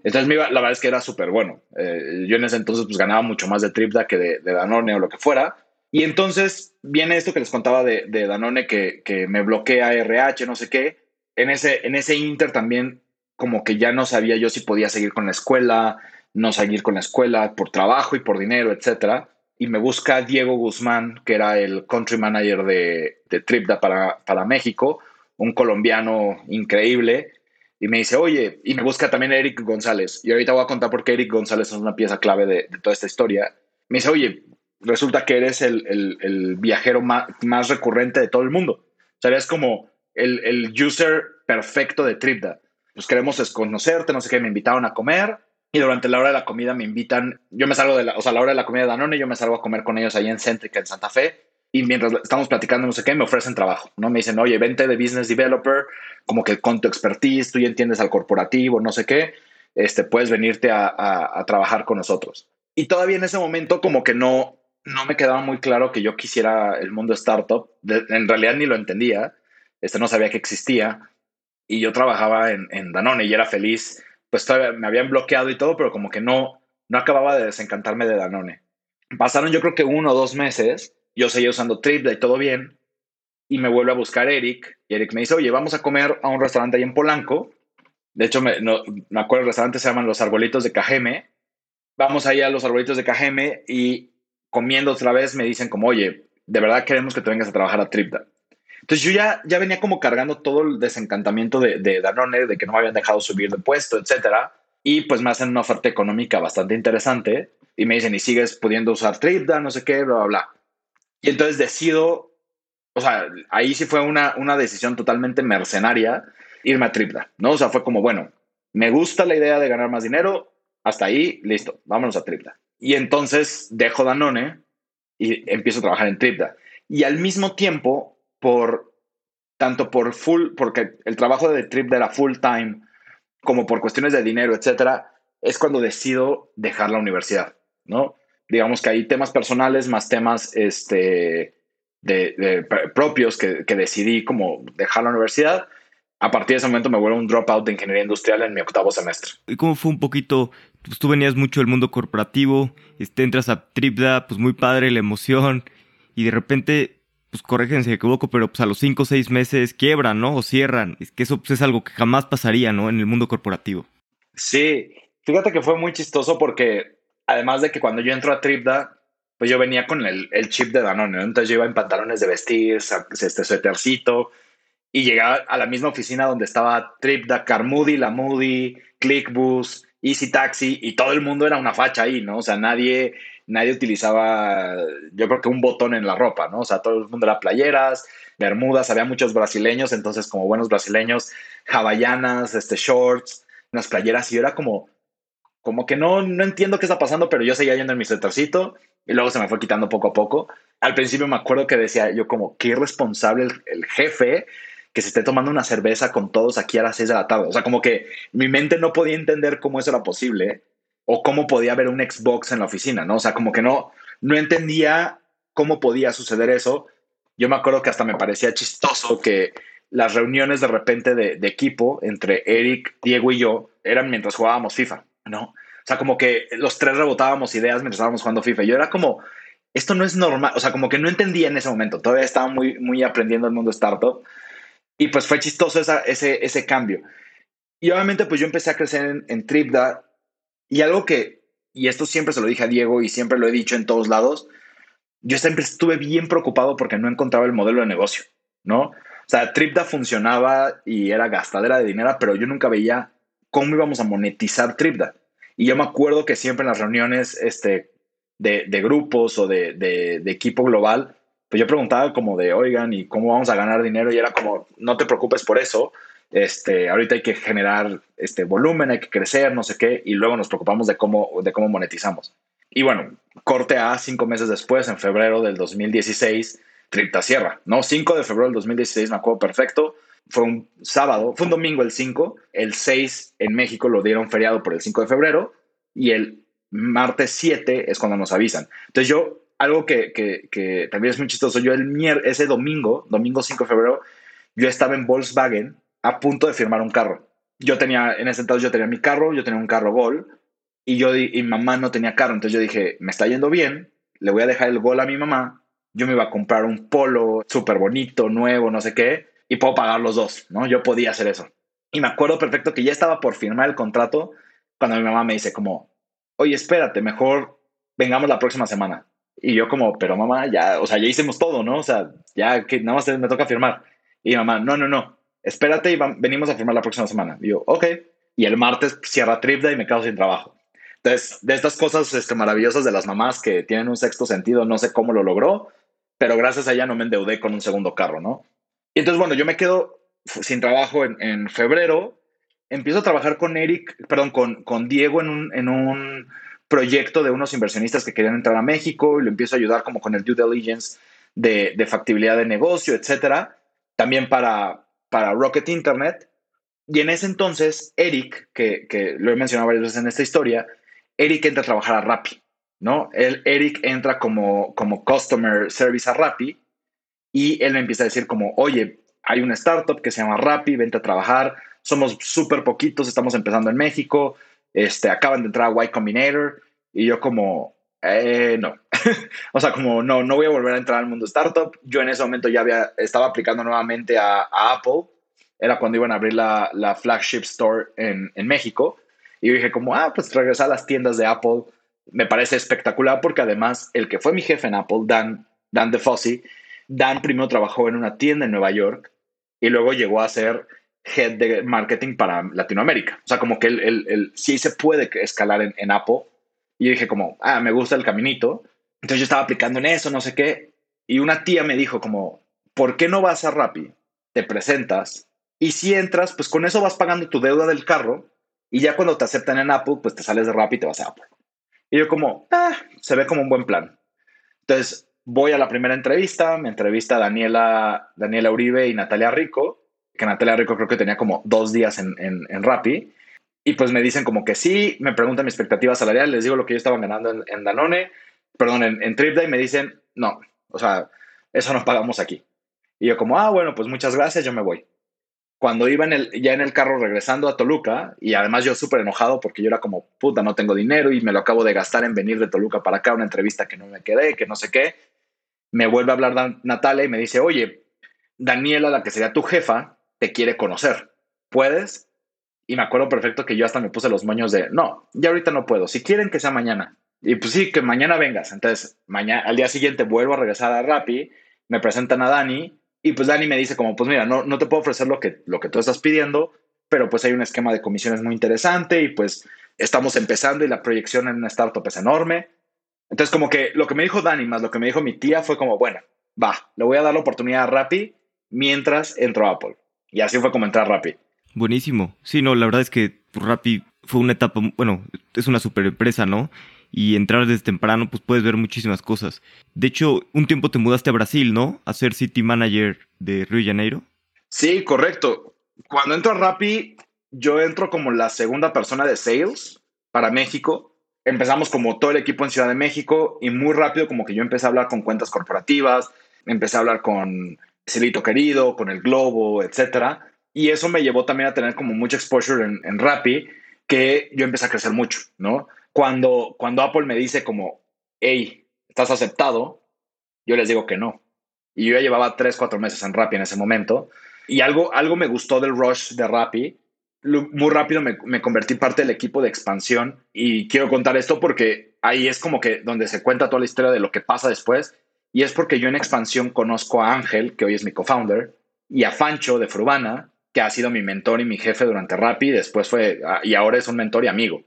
Entonces, la verdad es que era súper bueno. Eh, yo en ese entonces pues ganaba mucho más de Tripda que de, Danone o lo que fuera. Y entonces viene esto que les contaba de, Danone que, que, me bloquea RH, no sé qué. En ese, en ese Inter también como que ya no sabía yo si podía seguir con la escuela, no seguir con la escuela por trabajo y por dinero, etcétera. Y me busca Diego Guzmán, que era el country manager de, de Tripda para, para México, un colombiano increíble. Y me dice, oye, y me busca también Eric González. Y ahorita voy a contar por qué Eric González es una pieza clave de, toda esta historia. Me dice, oye, resulta que eres el, el, viajero más, recurrente de todo el mundo. O sea, como el, el user perfecto de Tripda. Pues queremos conocerte, no sé qué, me invitaron a comer y durante la hora de la comida me invitan, yo me salgo de la, o sea, la hora de la comida de Danone, yo me salgo a comer con ellos ahí en Centrica, en Santa Fe, y mientras estamos platicando no sé qué, me ofrecen trabajo, ¿no? Me dicen, oye, vente de business developer, como que con tu expertise, tú ya entiendes al corporativo, no sé qué, este, puedes venirte a, a, trabajar con nosotros. Y todavía en ese momento como que no, no me quedaba muy claro que yo quisiera el mundo startup, en realidad ni lo entendía, este, no sabía que existía, y yo trabajaba en, en Danone y era feliz pues todavía me habían bloqueado y todo, pero como que no, no acababa de desencantarme de Danone. Pasaron yo creo que uno o dos meses, yo seguía usando Tripda y todo bien, y me vuelve a buscar Eric, y Eric me dice, oye, vamos a comer a un restaurante ahí en Polanco, de hecho me, no, me acuerdo, el restaurante se llaman Los Arbolitos de Cajeme, vamos ahí a Los Arbolitos de Cajeme y comiendo otra vez me dicen como, oye, de verdad queremos que te vengas a trabajar a Tripda. Entonces yo ya, ya venía como cargando todo el desencantamiento de, de Danone, de que no me habían dejado subir de puesto, etcétera. Y pues me hacen una oferta económica bastante interesante y me dicen, y sigues pudiendo usar Tripda, no sé qué, bla, bla, bla. Y entonces decido o sea, ahí sí fue una, una decisión totalmente mercenaria irme a Tripda, ¿no? O sea, fue como, bueno, me gusta la idea de ganar más dinero, hasta ahí, listo, vámonos a Tripda. Y entonces dejo Danone y empiezo a trabajar en Tripda. Y al mismo tiempo, por tanto por full, porque el trabajo de Tripda era full time, como por cuestiones de dinero, etcétera, es cuando decido dejar la universidad, ¿no? Digamos que hay temas personales más temas este, de, propios que, que, decidí como dejar la universidad. A partir de ese momento me vuelvo un dropout de ingeniería industrial en mi octavo semestre. ¿Y cómo fue un poquito? Pues tú venías mucho del mundo corporativo, este, entras a Tripda, pues muy padre la emoción, y de repente, pues corrígense si equivoco, pero pues a los cinco o seis meses quiebran, ¿no? O cierran. Es que eso pues, es algo que jamás pasaría, ¿no? En el mundo corporativo. Sí, fíjate que fue muy chistoso porque además de que cuando yo entro a Tripda, pues yo venía con el, el chip de Danone, ¿no? Entonces yo iba en pantalones de vestir, este suétercito, y llegaba a la misma oficina donde estaba Tripda, Carmoody, La Moody, ClickBus, Easy Taxi, y todo el mundo era una facha ahí, ¿no? O sea, nadie, nadie utilizaba, yo creo que un botón en la ropa, ¿no? O sea, todo el mundo era playeras, bermudas, había muchos brasileños, entonces como buenos brasileños, hawaianas, este, shorts, unas playeras, y yo era como, como que no, no entiendo qué está pasando, pero yo seguía yendo en mi setorcito y luego se me fue quitando poco a poco. Al principio me acuerdo que decía yo como, qué irresponsable el, jefe que se esté tomando una cerveza con todos aquí a las seis de la tarde. O sea, como que mi mente no podía entender cómo eso era posible o cómo podía haber un Xbox en la oficina, ¿no? O sea, como que no, no entendía cómo podía suceder eso. Yo me acuerdo que hasta me parecía chistoso que las reuniones de repente de, equipo entre Eric, Diego y yo eran mientras jugábamos FIFA, ¿no? O sea, como que los tres rebotábamos ideas mientras estábamos jugando FIFA. Yo era como, esto no es normal. O sea, como que no entendía en ese momento. Todavía estaba muy, muy aprendiendo el mundo startup. Y pues fue chistoso ese, ese cambio. Y obviamente, pues yo empecé a crecer en, en Tripda. Y algo que, y esto siempre se lo dije a Diego y siempre lo he dicho en todos lados, yo siempre estuve bien preocupado porque no encontraba el modelo de negocio, ¿no? O sea, Tripda funcionaba y era gastadera de dinero, pero yo nunca veía cómo íbamos a monetizar Tripda. Y yo me acuerdo que siempre en las reuniones este, de, grupos o de, de, de, equipo global, pues yo preguntaba como de, oigan, ¿y cómo vamos a ganar dinero? Y era como, no te preocupes por eso, este, ahorita hay que generar este volumen, hay que crecer, no sé qué, y luego nos preocupamos de cómo, de cómo monetizamos. Y bueno, corte a cinco meses después, en febrero del 2016, Tripta Sierra, ¿no? 5 de febrero del 2016, me acuerdo perfecto, fue un sábado, fue un domingo el 5, el 6 en México lo dieron feriado por el 5 de febrero y el martes 7 es cuando nos avisan. Entonces yo, algo que, que, también es muy chistoso, yo el mier ese domingo, domingo 5 de febrero, yo estaba en Volkswagen a punto de firmar un carro. Yo tenía, en ese entonces yo tenía mi carro, yo tenía un carro Gol y yo y mamá no tenía carro, entonces yo dije, me está yendo bien, le voy a dejar el Gol a mi mamá, yo me iba a comprar un polo súper bonito, nuevo, no sé qué, y puedo pagar los dos, ¿no? Yo podía hacer eso. Y me acuerdo perfecto que ya estaba por firmar el contrato cuando mi mamá me dice como, oye, espérate, mejor vengamos la próxima semana. Y yo como, pero mamá, ya, o sea, ya hicimos todo, ¿no? O sea, ya que nada más me toca firmar. Y mamá, no, no, no, espérate y venimos a firmar la próxima semana. Y yo, ok. Y el martes cierra Tripda y me quedo sin trabajo. Entonces, de estas cosas este, maravillosas de las mamás que tienen un sexto sentido, no sé cómo lo logró, pero gracias a ella no me endeudé con un segundo carro, ¿no? Y entonces, bueno, yo me quedo sin trabajo en, febrero. Empiezo a trabajar con Eric, perdón, con, con Diego en un, en un proyecto de unos inversionistas que querían entrar a México y lo empiezo a ayudar como con el due diligence de, de factibilidad de negocio, etcétera. También para, para Rocket Internet. Y en ese entonces, Eric, que, que, lo he mencionado varias veces en esta historia, Eric entra a trabajar a Rappi, ¿no? Él, Eric entra como, como Customer Service a Rappi y él me empieza a decir como, oye, hay una startup que se llama Rappi, vente a trabajar, somos súper poquitos, estamos empezando en México, este, acaban de entrar a Y Combinator y yo como, eh, no, o sea, como no, no voy a volver a entrar al mundo startup. Yo en ese momento ya había, estaba aplicando nuevamente a, Apple, era cuando iban a abrir la, la flagship store en, en, México y yo dije como, ah, pues regresar a las tiendas de Apple me parece espectacular porque además el que fue mi jefe en Apple, Dan, Dan DeFossi, Dan primero trabajó en una tienda en Nueva York y luego llegó a ser head de marketing para Latinoamérica. O sea, como que él, sí se puede escalar en, Apple. Y dije como, ah, me gusta el caminito. Entonces yo estaba aplicando en eso, no sé qué. Y una tía me dijo como, ¿por qué no vas a Rappi? Te presentas y si entras, pues con eso vas pagando tu deuda del carro y ya cuando te aceptan en Apple, pues te sales de Rappi y te vas a Apple. Y yo como, ah, se ve como un buen plan. Entonces voy a la primera entrevista, me entrevista Daniela, Daniela Uribe y Natalia Rico, que Natalia Rico creo que tenía como dos días en, en, en Rappi. Y pues me dicen como que sí, me preguntan mi expectativa salarial, les digo lo que yo estaba ganando en, Danone, perdón, en, en TripDay, me dicen, no, o sea, eso no pagamos aquí. Y yo como, ah, bueno, pues muchas gracias, yo me voy. Cuando iba ya en el carro regresando a Toluca, y además yo súper enojado porque yo era como, puta, no tengo dinero y me lo acabo de gastar en venir de Toluca para acá, una entrevista que no me quedé, que no sé qué, me vuelve a hablar Natalia y me dice, oye, Daniela, la que sería tu jefa, te quiere conocer. ¿Puedes? Y me acuerdo perfecto que yo hasta me puse los moños de, no, ya ahorita no puedo, si quieren que sea mañana. Y pues sí, que mañana vengas. Entonces, mañana, al día siguiente vuelvo a regresar a Rappi, me presentan a Dani y pues Dani me dice como, pues mira, no, no te puedo ofrecer lo que, lo que tú estás pidiendo, pero pues hay un esquema de comisiones muy interesante y pues estamos empezando y la proyección en una startup es enorme. Entonces, como que lo que me dijo Dani más lo que me dijo mi tía fue como, bueno, va, le voy a dar la oportunidad a Rappi mientras entro a Apple. Y así fue como entrar a Rappi. Buenísimo. Sí, no, la verdad es que Rappi fue una etapa, bueno, es una super empresa, ¿no? Y entrar desde temprano, pues puedes ver muchísimas cosas. De hecho, un tiempo te mudaste a Brasil, ¿no? A ser City Manager de Río de Janeiro. Sí, correcto. Cuando entro a Rappi, yo entro como la segunda persona de sales para México. Empezamos como todo el equipo en Ciudad de México y muy rápido como que yo empecé a hablar con cuentas corporativas, empecé a hablar con Celito Querido, con el Globo, etcétera y eso me llevó también a tener como mucho exposure en, en Rappi, que yo empecé a crecer mucho, ¿no? Cuando, cuando Apple me dice como, hey, ¿estás aceptado? Yo les digo que no. Y yo ya llevaba tres, cuatro meses en Rappi en ese momento. Y algo, algo me gustó del rush de Rappi. Muy rápido me, me convertí parte del equipo de expansión. Y quiero contar esto porque ahí es como que donde se cuenta toda la historia de lo que pasa después. Y es porque yo en expansión conozco a Ángel, que hoy es mi co-founder, y a Fancho de Frubana, que ha sido mi mentor y mi jefe durante Rappi, después fue, y ahora es un mentor y amigo,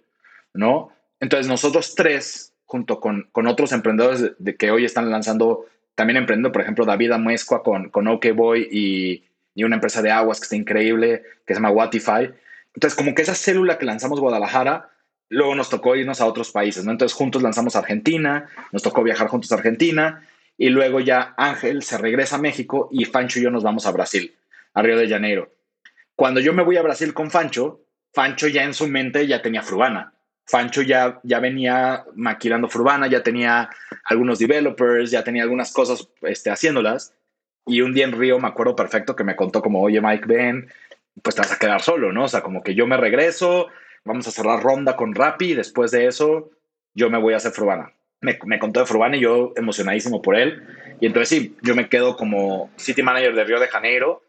¿no? Entonces nosotros tres, junto con, con otros emprendedores de, que hoy están lanzando, también emprendiendo, por ejemplo, David Amuescua con, con OK Boy y, y, una empresa de aguas que está increíble, que se llama Watify. Entonces, como que esa célula que lanzamos Guadalajara, luego nos tocó irnos a otros países, ¿no? Entonces, juntos lanzamos Argentina, nos tocó viajar juntos a Argentina, y luego ya Ángel se regresa a México y Fancho y yo nos vamos a Brasil, a Río de Janeiro. Cuando yo me voy a Brasil con Fancho, Fancho ya en su mente ya tenía Frubana. Fancho ya, ya venía maquilando Frubana, ya tenía algunos developers, ya tenía algunas cosas este, haciéndolas. Y un día en Río me acuerdo perfecto que me contó como, oye Mike, ven, pues te vas a quedar solo, ¿no? O sea, como que yo me regreso, vamos a cerrar ronda con Rappi después de eso yo me voy a hacer Frubana. Me, contó de Frubana y yo emocionadísimo por él. Y entonces sí, yo me quedo como City Manager de Río de Janeiro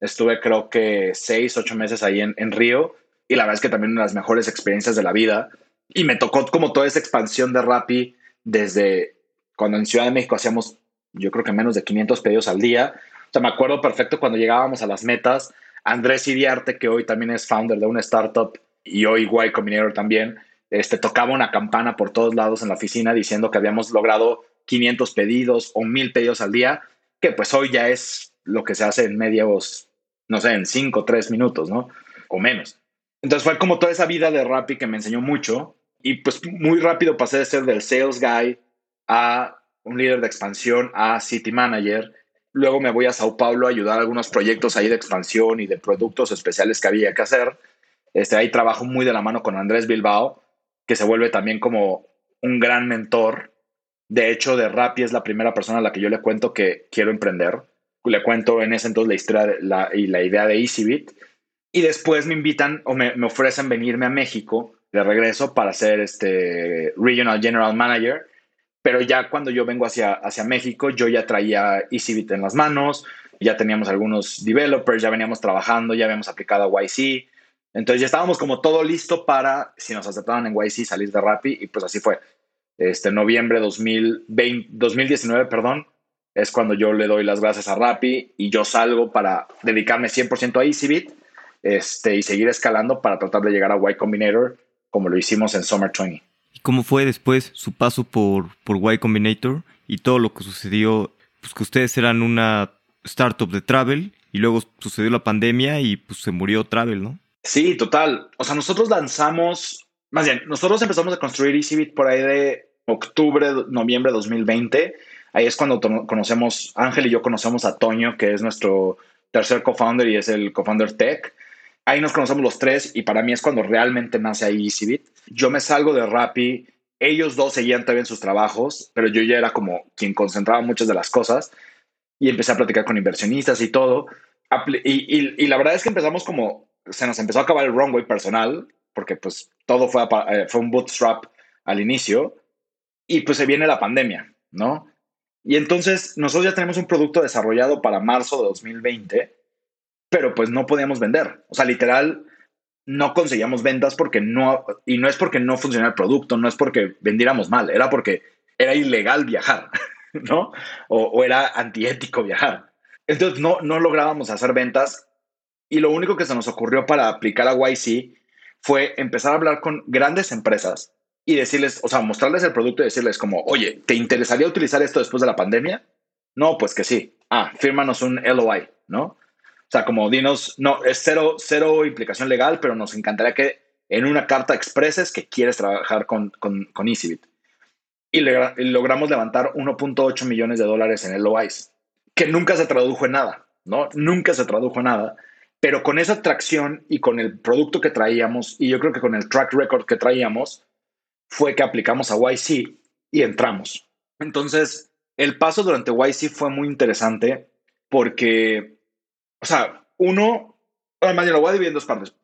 Estuve creo que seis, ocho meses ahí en, en Río y la verdad es que también una de las mejores experiencias de la vida. Y me tocó como toda esa expansión de Rappi desde cuando en Ciudad de México hacíamos yo creo que menos de 500 pedidos al día. O sea, me acuerdo perfecto cuando llegábamos a las metas. Andrés Iriarte, que hoy también es founder de una startup y hoy Y Combinator también, este, tocaba una campana por todos lados en la oficina diciendo que habíamos logrado 500 pedidos o 1000 pedidos al día, que pues hoy ya es lo que se hace en medios no sé, en cinco o tres minutos, ¿no? O menos. Entonces fue como toda esa vida de Rappi que me enseñó mucho y pues muy rápido pasé de ser del sales guy a un líder de expansión, a city manager. Luego me voy a Sao Paulo a ayudar a algunos proyectos ahí de expansión y de productos especiales que había que hacer. Este, ahí trabajo muy de la mano con Andrés Bilbao, que se vuelve también como un gran mentor. De hecho, de Rappi es la primera persona a la que yo le cuento que quiero emprender le cuento en ese entonces la historia y la idea de EasyBit. Y después me invitan o me, ofrecen venirme a México de regreso para ser este Regional General Manager. Pero ya cuando yo vengo hacia, hacia México, yo ya traía EasyBit en las manos, ya teníamos algunos developers, ya veníamos trabajando, ya habíamos aplicado a YC. Entonces ya estábamos como todo listo para, si nos aceptaban en YC, salir de Rappi y pues así fue. Este noviembre 2020, 2019, perdón, es cuando yo le doy las gracias a Rappi y yo salgo para dedicarme 100% a EasyBit este, y seguir escalando para tratar de llegar a Y Combinator como lo hicimos en Summer 20. ¿Y cómo fue después su paso por, por Y Combinator y todo lo que sucedió? Pues que ustedes eran una startup de travel y luego sucedió la pandemia y pues se murió travel, ¿no? Sí, total. O sea, nosotros lanzamos, más bien, nosotros empezamos a construir EasyBit por ahí de octubre, noviembre de 2020. Ahí es cuando conocemos, Ángel y yo conocemos a Toño, que es nuestro tercer co-founder y es el co-founder tech. Ahí nos conocemos los tres y para mí es cuando realmente nace ahí EasyBit. Yo me salgo de Rappi, ellos dos seguían también sus trabajos, pero yo ya era como quien concentraba muchas de las cosas y empecé a platicar con inversionistas y todo. Y, la verdad es que empezamos como, se nos empezó a acabar el runway personal, porque pues todo fue, eh, fue un bootstrap al inicio, y pues se viene la pandemia, ¿no? Y entonces nosotros ya tenemos un producto desarrollado para marzo de 2020, pero pues no podíamos vender. O sea, literal, no conseguíamos ventas porque no, y no es porque no funcionara el producto, no es porque vendiéramos mal, era porque era ilegal viajar. ¿no? O, era antiético viajar. Entonces no, no lográbamos hacer ventas y lo único que se nos ocurrió para aplicar a YC fue empezar a hablar con grandes empresas y decirles, o sea, mostrarles el producto y decirles como, oye, ¿te interesaría utilizar esto después de la pandemia? No, pues que sí. Ah, fírmanos un LOI, ¿no? O sea, como dinos, no, es cero, cero implicación legal, pero nos encantaría que en una carta expreses que quieres trabajar con, con, con EasyBit y, logramos levantar 1.8 millones de dólares en el LOIs, que nunca se tradujo en nada, ¿no? Nunca se tradujo en nada, pero con esa tracción y con el producto que traíamos, y yo creo que con el track record que traíamos, fue que aplicamos a YC y entramos. Entonces, el paso durante YC fue muy interesante porque, o sea, uno, además, yo lo voy a dividir en dos partes.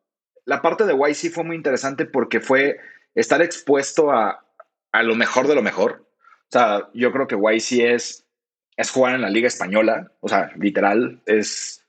La parte de YC fue muy interesante porque fue estar expuesto a, a lo mejor de lo mejor. O sea, yo creo que YC es, es jugar en la Liga Española. O sea, literal, es.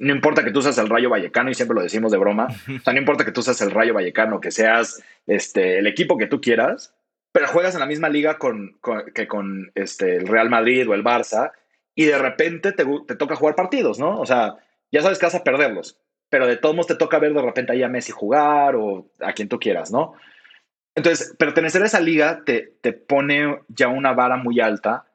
No importa que tú seas el Rayo Vallecano, y siempre lo decimos de broma. O sea, no importa que tú seas el Rayo Vallecano, que seas este, el equipo que tú quieras, pero juegas en la misma liga con, que con este, el Real Madrid o el Barça, y de repente te, te toca jugar partidos, ¿no? O sea, ya sabes que vas a perderlos, pero de todos modos te toca ver de repente ahí a Messi jugar o a quien tú quieras, ¿no? Entonces, pertenecer a esa liga te, te pone ya una vara muy alta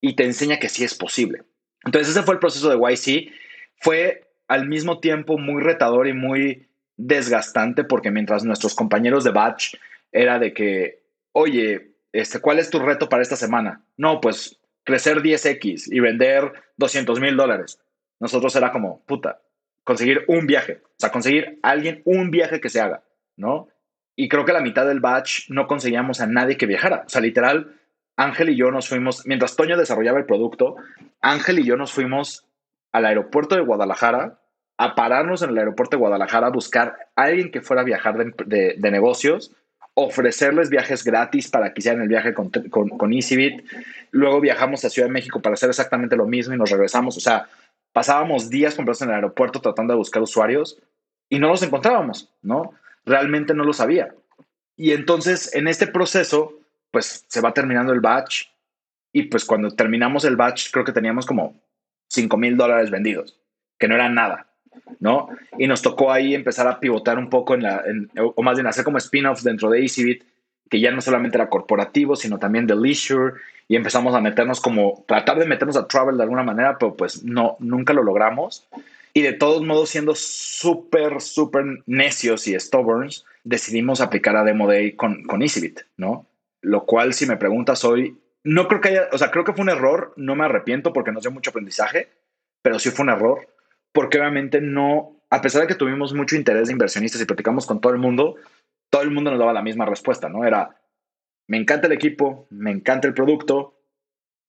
y te enseña que sí es posible. Entonces, ese fue el proceso de YC. Fue al mismo tiempo muy retador y muy desgastante porque mientras nuestros compañeros de batch era de que, oye, este, ¿cuál es tu reto para esta semana? No, pues crecer 10x y vender 200 mil dólares. Nosotros era como, puta, conseguir un viaje, o sea, conseguir alguien un viaje que se haga, ¿no? y creo que la mitad del batch no conseguíamos a nadie que viajara. O sea, literal, Ángel y yo nos fuimos, mientras Toño desarrollaba el producto, Ángel y yo nos fuimos al aeropuerto de Guadalajara a pararnos en el aeropuerto de Guadalajara a buscar a alguien que fuera a viajar de, negocios, ofrecerles viajes gratis para que hicieran el viaje con, EasyBit. Luego viajamos a Ciudad de México para hacer exactamente lo mismo y nos regresamos. O sea, pasábamos días completos en el aeropuerto tratando de buscar usuarios y no los encontrábamos, ¿no? realmente no lo sabía. Y entonces en este proceso, pues se va terminando el batch y pues cuando terminamos el batch creo que teníamos como 5 mil dólares vendidos, que no era nada, ¿no? Y nos tocó ahí empezar a pivotar un poco en la, o más bien hacer como spin-offs dentro de EasyBit, que ya no solamente era corporativo, sino también de leisure, y empezamos a meternos como, tratar de meternos a travel de alguna manera, pero pues no, nunca lo logramos. Y de todos modos, siendo súper, súper necios y stubborns, decidimos aplicar a Demo Day con, con EasyBit, ¿no? Lo cual, si me preguntas hoy, no creo que haya, o sea, creo que fue un error, no me arrepiento porque nos dio mucho aprendizaje, pero sí fue un error, porque obviamente no, a pesar de que tuvimos mucho interés de inversionistas y platicamos con todo el mundo, todo el mundo nos daba la misma respuesta, ¿no? Era, me encanta el equipo, me encanta el producto,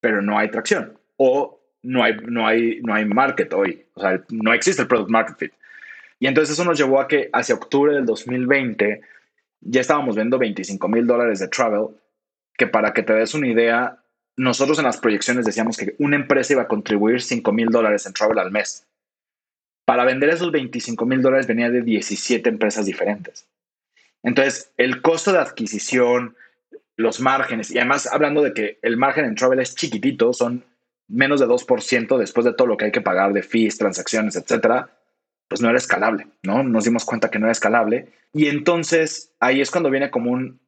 pero no hay tracción. O no hay, no hay, no hay market hoy. O sea, no existe el product market fit. Y entonces eso nos llevó a que hacia octubre del 2020 ya estábamos viendo 25 mil dólares de travel, que para que te des una idea, nosotros en las proyecciones decíamos que una empresa iba a contribuir 5 mil dólares en travel al mes. Para vender esos 25 mil dólares venía de 17 empresas diferentes. Entonces, el costo de adquisición, los márgenes, y además hablando de que el margen en travel es chiquitito, son menos de 2% después de todo lo que hay que pagar de fees, transacciones, etcétera, pues no era escalable, ¿no? Nos dimos cuenta que no era escalable. Y entonces ahí es cuando viene como un,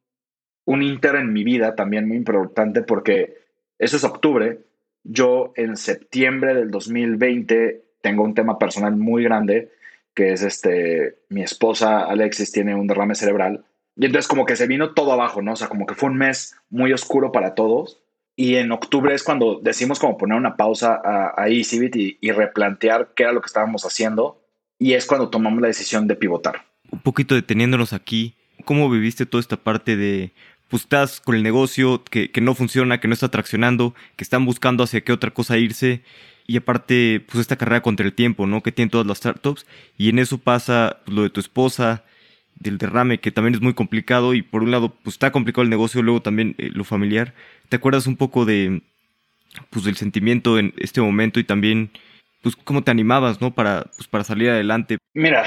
un inter en mi vida también muy importante porque eso es octubre. yo en septiembre del 2020 tengo un tema personal muy grande, que es este, mi esposa Alexis tiene un derrame cerebral. Y entonces como que se vino todo abajo, ¿no? O sea, como que fue un mes muy oscuro para todos. Y en octubre es cuando decimos como poner una pausa a, a EasyBit y, y replantear qué era lo que estábamos haciendo. Y es cuando tomamos la decisión de pivotar. Un poquito deteniéndonos aquí, ¿cómo viviste toda esta parte de pues estás con el negocio que, que, no funciona, que no está traccionando, que están buscando hacia qué otra cosa irse. Y aparte, pues esta carrera contra el tiempo, ¿no? Que tienen todas las startups. Y en eso pasa pues, lo de tu esposa, del derrame, que también es muy complicado. Y por un lado, pues está complicado el negocio, luego también eh, lo familiar. ¿Te acuerdas un poco de, pues del sentimiento en este momento y también, pues cómo te animabas, ¿no? Para, pues, para salir adelante. Mira,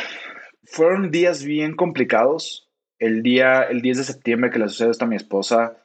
fueron días bien complicados el día, el 10 de septiembre que le sucedió esto a mi esposa,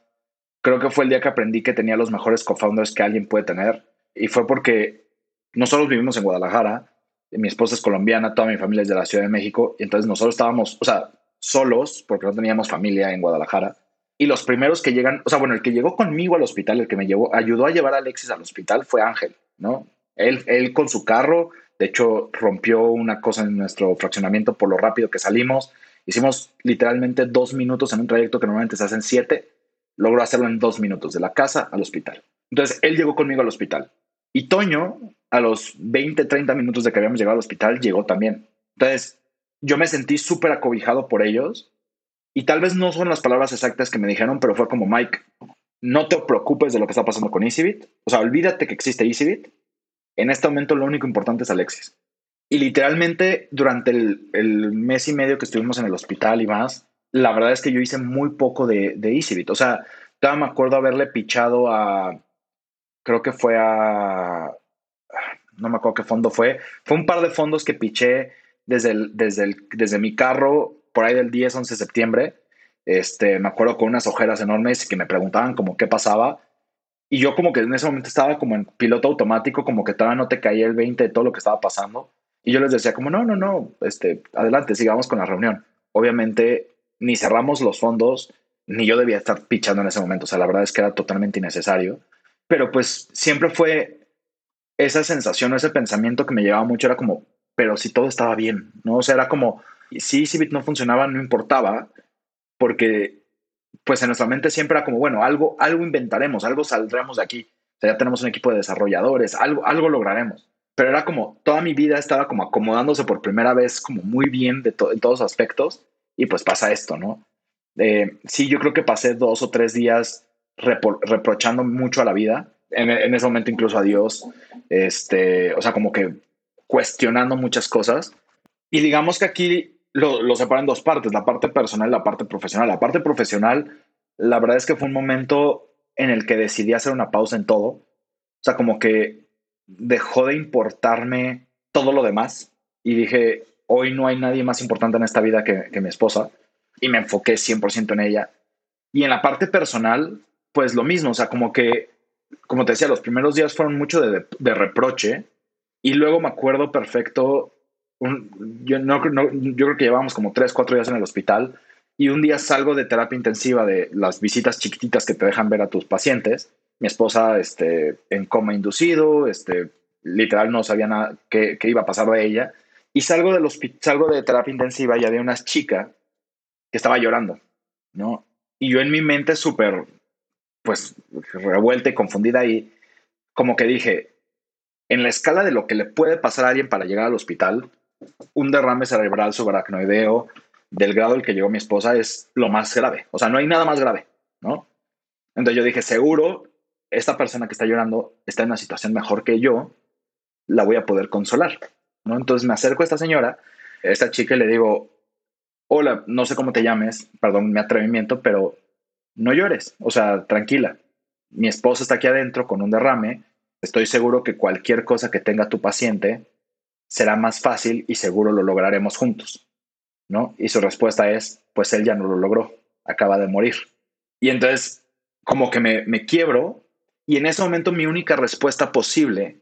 creo que fue el día que aprendí que tenía los mejores co-founders que alguien puede tener. Y fue porque nosotros vivimos en Guadalajara, mi esposa es colombiana, toda mi familia es de la Ciudad de México, y entonces nosotros estábamos, o sea, solos, porque no teníamos familia en Guadalajara. Y los primeros que llegan, o sea, bueno, el que llegó conmigo al hospital, el que me ayudó a llevar a Alexis al hospital fue Ángel, ¿no? Él, él con su carro, de hecho, rompió una cosa en nuestro fraccionamiento por lo rápido que salimos Hicimos literalmente dos minutos en un trayecto que normalmente se hacen siete. Logró hacerlo en dos minutos, de la casa al hospital. Entonces, él llegó conmigo al hospital. Y Toño, a los 20, 30 minutos de que habíamos llegado al hospital, llegó también. Entonces, yo me sentí súper acobijado por ellos. Y tal vez no son las palabras exactas que me dijeron, pero fue como, Mike, no te preocupes de lo que está pasando con EasyBit. O sea, olvídate que existe EasyBit. En este momento lo único importante es Alexis. Y literalmente durante el, mes y medio que estuvimos en el hospital y más, la verdad es que yo hice muy poco de, de EasyBit. O sea, todavía me acuerdo haberle pichado a, creo que fue a, no me acuerdo qué fondo fue, fue un par de fondos que piché desde, desde, desde mi carro por ahí del 10, 11 de septiembre. Este, me acuerdo con unas ojeras enormes que me preguntaban como qué pasaba. Y yo como que en ese momento estaba como en piloto automático, como que todavía no te caía el 20 de todo lo que estaba pasando. Y yo les decía como, no, no, no, este, adelante, sigamos con la reunión. Obviamente, ni cerramos los fondos, ni yo debía estar pichando en ese momento. O sea, la verdad es que era totalmente innecesario. Pero pues siempre fue esa sensación, ese pensamiento que me llevaba mucho, era como, pero si todo estaba bien, ¿no? O sea, era como, si Cibit no funcionaba, no importaba, porque pues en nuestra mente siempre era como, bueno, algo, algo inventaremos, algo saldremos de aquí. O sea, ya tenemos un equipo de desarrolladores, algo, algo lograremos pero era como toda mi vida estaba como acomodándose por primera vez como muy bien de en todos aspectos y pues pasa esto, ¿no? Eh, sí, yo creo que pasé dos o tres días reprochando mucho a la vida, en, ese momento incluso a Dios, este, o sea, como que cuestionando muchas cosas. Y digamos que aquí lo, lo separan dos partes, la parte personal y la parte profesional. La parte profesional, la verdad es que fue un momento en el que decidí hacer una pausa en todo. O sea, como que dejó de importarme todo lo demás y dije, hoy no hay nadie más importante en esta vida que, mi esposa y me enfoqué 100% en ella. Y en la parte personal, pues lo mismo, o sea, como que, como te decía, los primeros días fueron mucho de, reproche y luego me acuerdo perfecto, yo, no, yo creo que llevábamos como 3, 4 días en el hospital y un día salgo de terapia intensiva de las visitas chiquititas que te dejan ver a tus pacientes mi esposa este, en coma inducido, este, literal no sabía nada qué, iba a pasar de ella. Y salgo, del salgo de terapia intensiva y había una chica que estaba llorando, ¿no? Y yo en mi mente súper, pues, revuelta y confundida y como que dije, en la escala de lo que le puede pasar a alguien para llegar al hospital, un derrame cerebral subaracnoideo del grado al que llegó mi esposa es lo más grave. O sea, no hay nada más grave, ¿no? Entonces yo dije, seguro esta persona que está llorando está en una situación mejor que yo, la voy a poder consolar, ¿no? Entonces me acerco a esta señora, a esta chica y le digo, hola, no sé cómo te llames, perdón mi atrevimiento, pero no llores, o sea, tranquila. Mi esposa está aquí adentro con un derrame, estoy seguro que cualquier cosa que tenga tu paciente será más fácil y seguro lo lograremos juntos, ¿no? Y su respuesta es, pues él ya no lo logró, acaba de morir. Y entonces, como que me, me quiebro y en ese momento mi única respuesta posible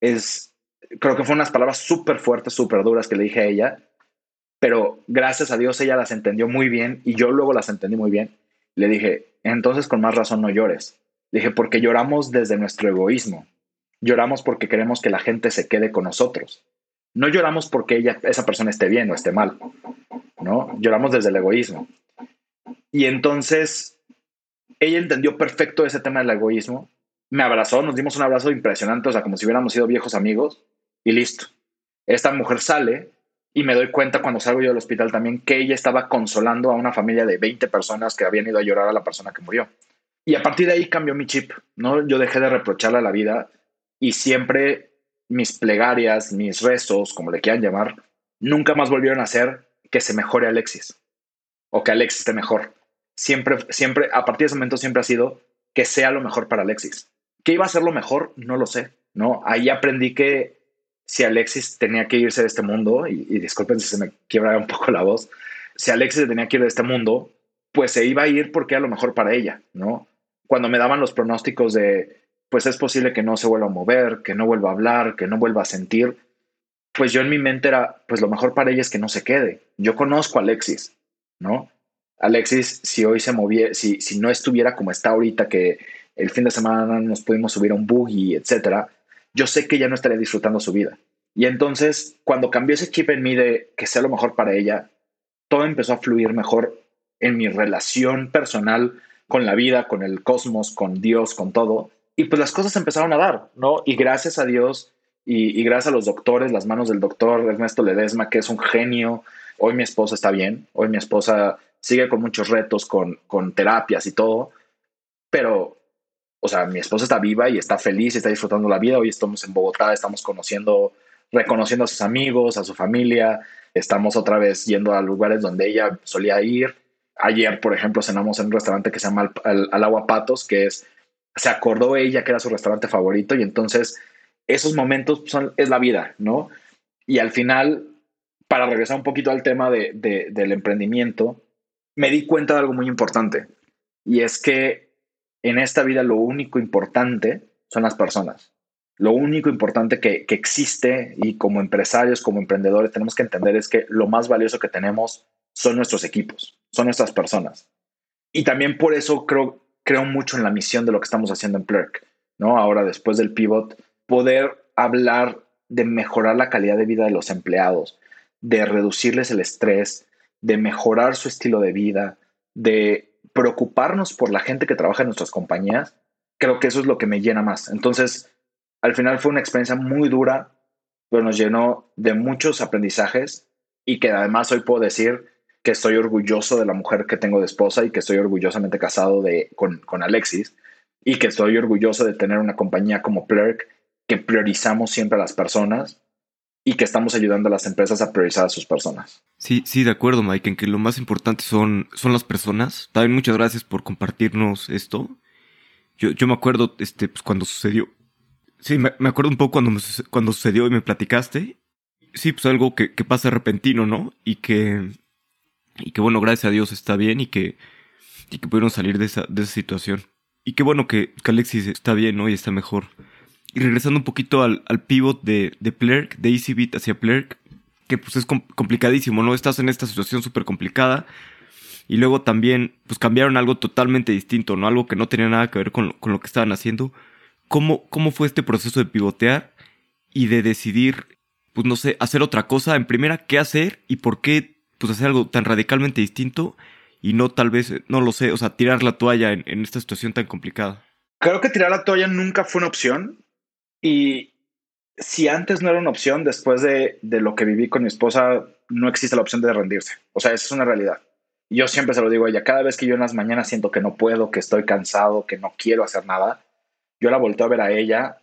es, creo que fueron unas palabras súper fuertes, súper duras que le dije a ella, pero gracias a Dios ella las entendió muy bien y yo luego las entendí muy bien. Le dije, entonces con más razón no llores. Le dije, porque lloramos desde nuestro egoísmo. lloramos porque queremos que la gente se quede con nosotros. No lloramos porque ella, esa persona esté bien o esté mal, ¿no? Lloramos desde el egoísmo. Y entonces ella entendió perfecto ese tema del egoísmo, me abrazó, nos dimos un abrazo impresionante, o sea, como si hubiéramos sido viejos amigos, y listo. Esta mujer sale y me doy cuenta cuando salgo yo del hospital también que ella estaba consolando a una familia de 20 personas que habían ido a llorar a la persona que murió. Y a partir de ahí cambió mi chip, ¿no? Yo dejé de reprocharle a la vida y siempre mis plegarias, mis rezos, como le quieran llamar, nunca más volvieron a ser que se mejore Alexis o que Alexis esté mejor. Siempre, siempre, a partir de ese momento siempre ha sido que sea lo mejor para Alexis. ¿Qué iba a ser lo mejor? No lo sé, ¿no? Ahí aprendí que si Alexis tenía que irse de este mundo, y, disculpen si se me quiebra un poco la voz, si Alexis tenía que ir de este mundo, pues se iba a ir porque era lo mejor para ella, ¿no? Cuando me daban los pronósticos de, pues es posible que no se vuelva a mover, que no vuelva a hablar, que no vuelva a sentir, pues yo en mi mente era, pues lo mejor para ella es que no se quede. Yo conozco a Alexis, ¿no? Alexis, si hoy se moviera, si, si no estuviera como está ahorita, que el fin de semana nos pudimos subir a un buggy, etcétera, yo sé que ella no estaría disfrutando su vida. Y entonces, cuando cambió ese chip en mí de que sea lo mejor para ella, todo empezó a fluir mejor en mi relación personal con la vida, con el cosmos, con Dios, con todo. Y pues las cosas empezaron a dar, ¿no? Y gracias a Dios y, gracias a los doctores, las manos del doctor Ernesto Ledesma, que es un genio. Hoy mi esposa está bien, hoy mi esposa sigue con muchos retos, con, con terapias y todo, pero o sea, mi esposa está viva y está feliz está disfrutando la vida. Hoy estamos en Bogotá, estamos conociendo, reconociendo a sus amigos, a su familia. Estamos otra vez yendo a lugares donde ella solía ir. Ayer, por ejemplo, cenamos en un restaurante que se llama Al, Agua Patos, que es, se acordó ella que era su restaurante favorito y entonces esos momentos son, es la vida, ¿no? Y al final, para regresar un poquito al tema de, del emprendimiento, me di cuenta de algo muy importante y es que en esta vida lo único importante son las personas. Lo único importante que, existe y como empresarios, como emprendedores, tenemos que entender es que lo más valioso que tenemos son nuestros equipos, son nuestras personas. Y también por eso creo, creo mucho en la misión de lo que estamos haciendo en Plurk, ¿no? Ahora, después del pivot, poder hablar de mejorar la calidad de vida de los empleados, de reducirles el estrés, de mejorar su estilo de vida, de preocuparnos por la gente que trabaja en nuestras compañías, creo que eso es lo que me llena más. Entonces, al final fue una experiencia muy dura, pero nos llenó de muchos aprendizajes y que además hoy puedo decir que estoy orgulloso de la mujer que tengo de esposa y que estoy orgullosamente casado de, con, con Alexis y que estoy orgulloso de tener una compañía como Plurk que priorizamos siempre a las personas y que estamos ayudando a las empresas a priorizar a sus personas. Sí, sí, de acuerdo, Mike, en que lo más importante son, son las personas. También muchas gracias por compartirnos esto. Yo, yo me acuerdo este, pues, cuando sucedió. Sí, me, acuerdo un poco cuando, cuando sucedió y me platicaste. Sí, pues algo que, que pasa repentino, ¿no? Y que, y que bueno, gracias a Dios está bien y que, y que pudieron salir de esa, de esa situación. Y qué bueno que, que Alexis está bien, ¿no? Y está mejor. Y regresando un poquito al, pivot de, de Plurk, de EasyBit hacia Plurk, que pues es complicadísimo, ¿no? Estás en esta situación súper complicada. Y luego también, pues cambiaron algo totalmente distinto, ¿no? Algo que no tenía nada que ver con, lo que estaban haciendo. ¿Cómo, ¿Cómo fue este proceso de pivotear y de decidir, pues no sé, hacer otra cosa? En primera, ¿qué hacer y por qué, pues hacer algo tan radicalmente distinto y no tal vez, no lo sé, o sea, tirar la toalla en, en esta situación tan complicada? Creo que tirar la toalla nunca fue una opción. Y si antes no era una opción, después de, lo que viví con mi esposa, no existe la opción de rendirse. O sea, esa es una realidad. Yo siempre se lo digo a ella, cada vez que yo en las mañanas siento que no puedo, que estoy cansado, que no quiero hacer nada, yo la volteo a ver a ella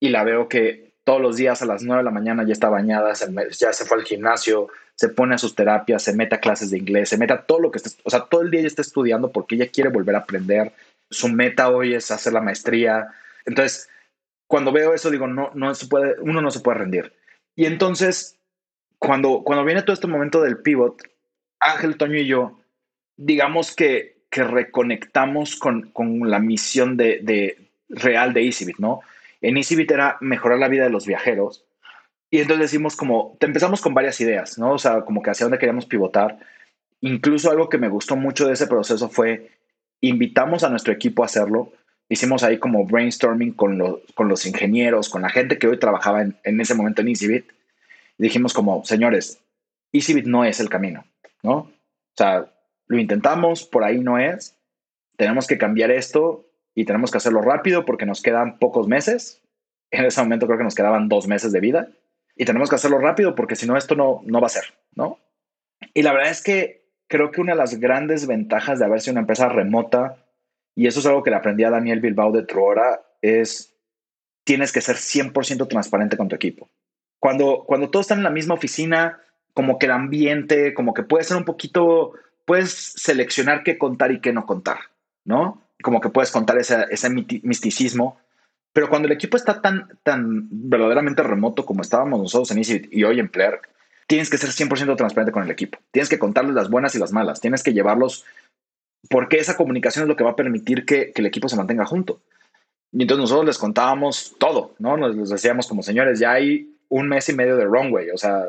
y la veo que todos los días a las 9 de la mañana ya está bañada, ya se fue al gimnasio, se pone a sus terapias, se mete a clases de inglés, se mete a todo lo que está, o sea, todo el día ella está estudiando porque ella quiere volver a aprender. Su meta hoy es hacer la maestría. Entonces, cuando veo eso digo, no, no se puede, uno no se puede rendir. Y entonces, cuando, cuando viene todo este momento del pivot, Ángel, Toño y yo, digamos que, que reconectamos con, con la misión de, de, real de EasyBit, ¿no? En EasyBit era mejorar la vida de los viajeros. Y entonces decimos como, te empezamos con varias ideas, ¿no? O sea, como que hacia dónde queríamos pivotar. Incluso algo que me gustó mucho de ese proceso fue, invitamos a nuestro equipo a hacerlo, hicimos ahí como brainstorming con, los, con los ingenieros, con la gente que hoy trabajaba en, en ese momento en EasyBit. dijimos como, señores, EasyBit no es el camino, ¿no? O sea, lo intentamos, por ahí no es. Tenemos que cambiar esto y tenemos que hacerlo rápido porque nos quedan pocos meses. En ese momento creo que nos quedaban dos meses de vida y tenemos que hacerlo rápido porque si no esto no, no va a ser, ¿no? Y la verdad es que creo que una de las grandes ventajas de haber sido una empresa remota, y eso es algo que le aprendí a Daniel Bilbao de Truora, es tienes que ser 100% transparente con tu equipo. Cuando, cuando todos están en la misma oficina, como que el ambiente, como que puede ser un poquito, puedes seleccionar qué contar y qué no contar, ¿no? Como que puedes contar ese, ese misticismo. Pero cuando el equipo está tan, tan verdaderamente remoto como estábamos nosotros en Easy y hoy en Player, tienes que ser 100% transparente con el equipo. Tienes que contarles las buenas y las malas. Tienes que llevarlos porque esa comunicación es lo que va a permitir que, el equipo se mantenga junto. Y entonces nosotros les contábamos todo, ¿no? Nos les decíamos como, señores, ya hay un mes y medio de runway, o sea,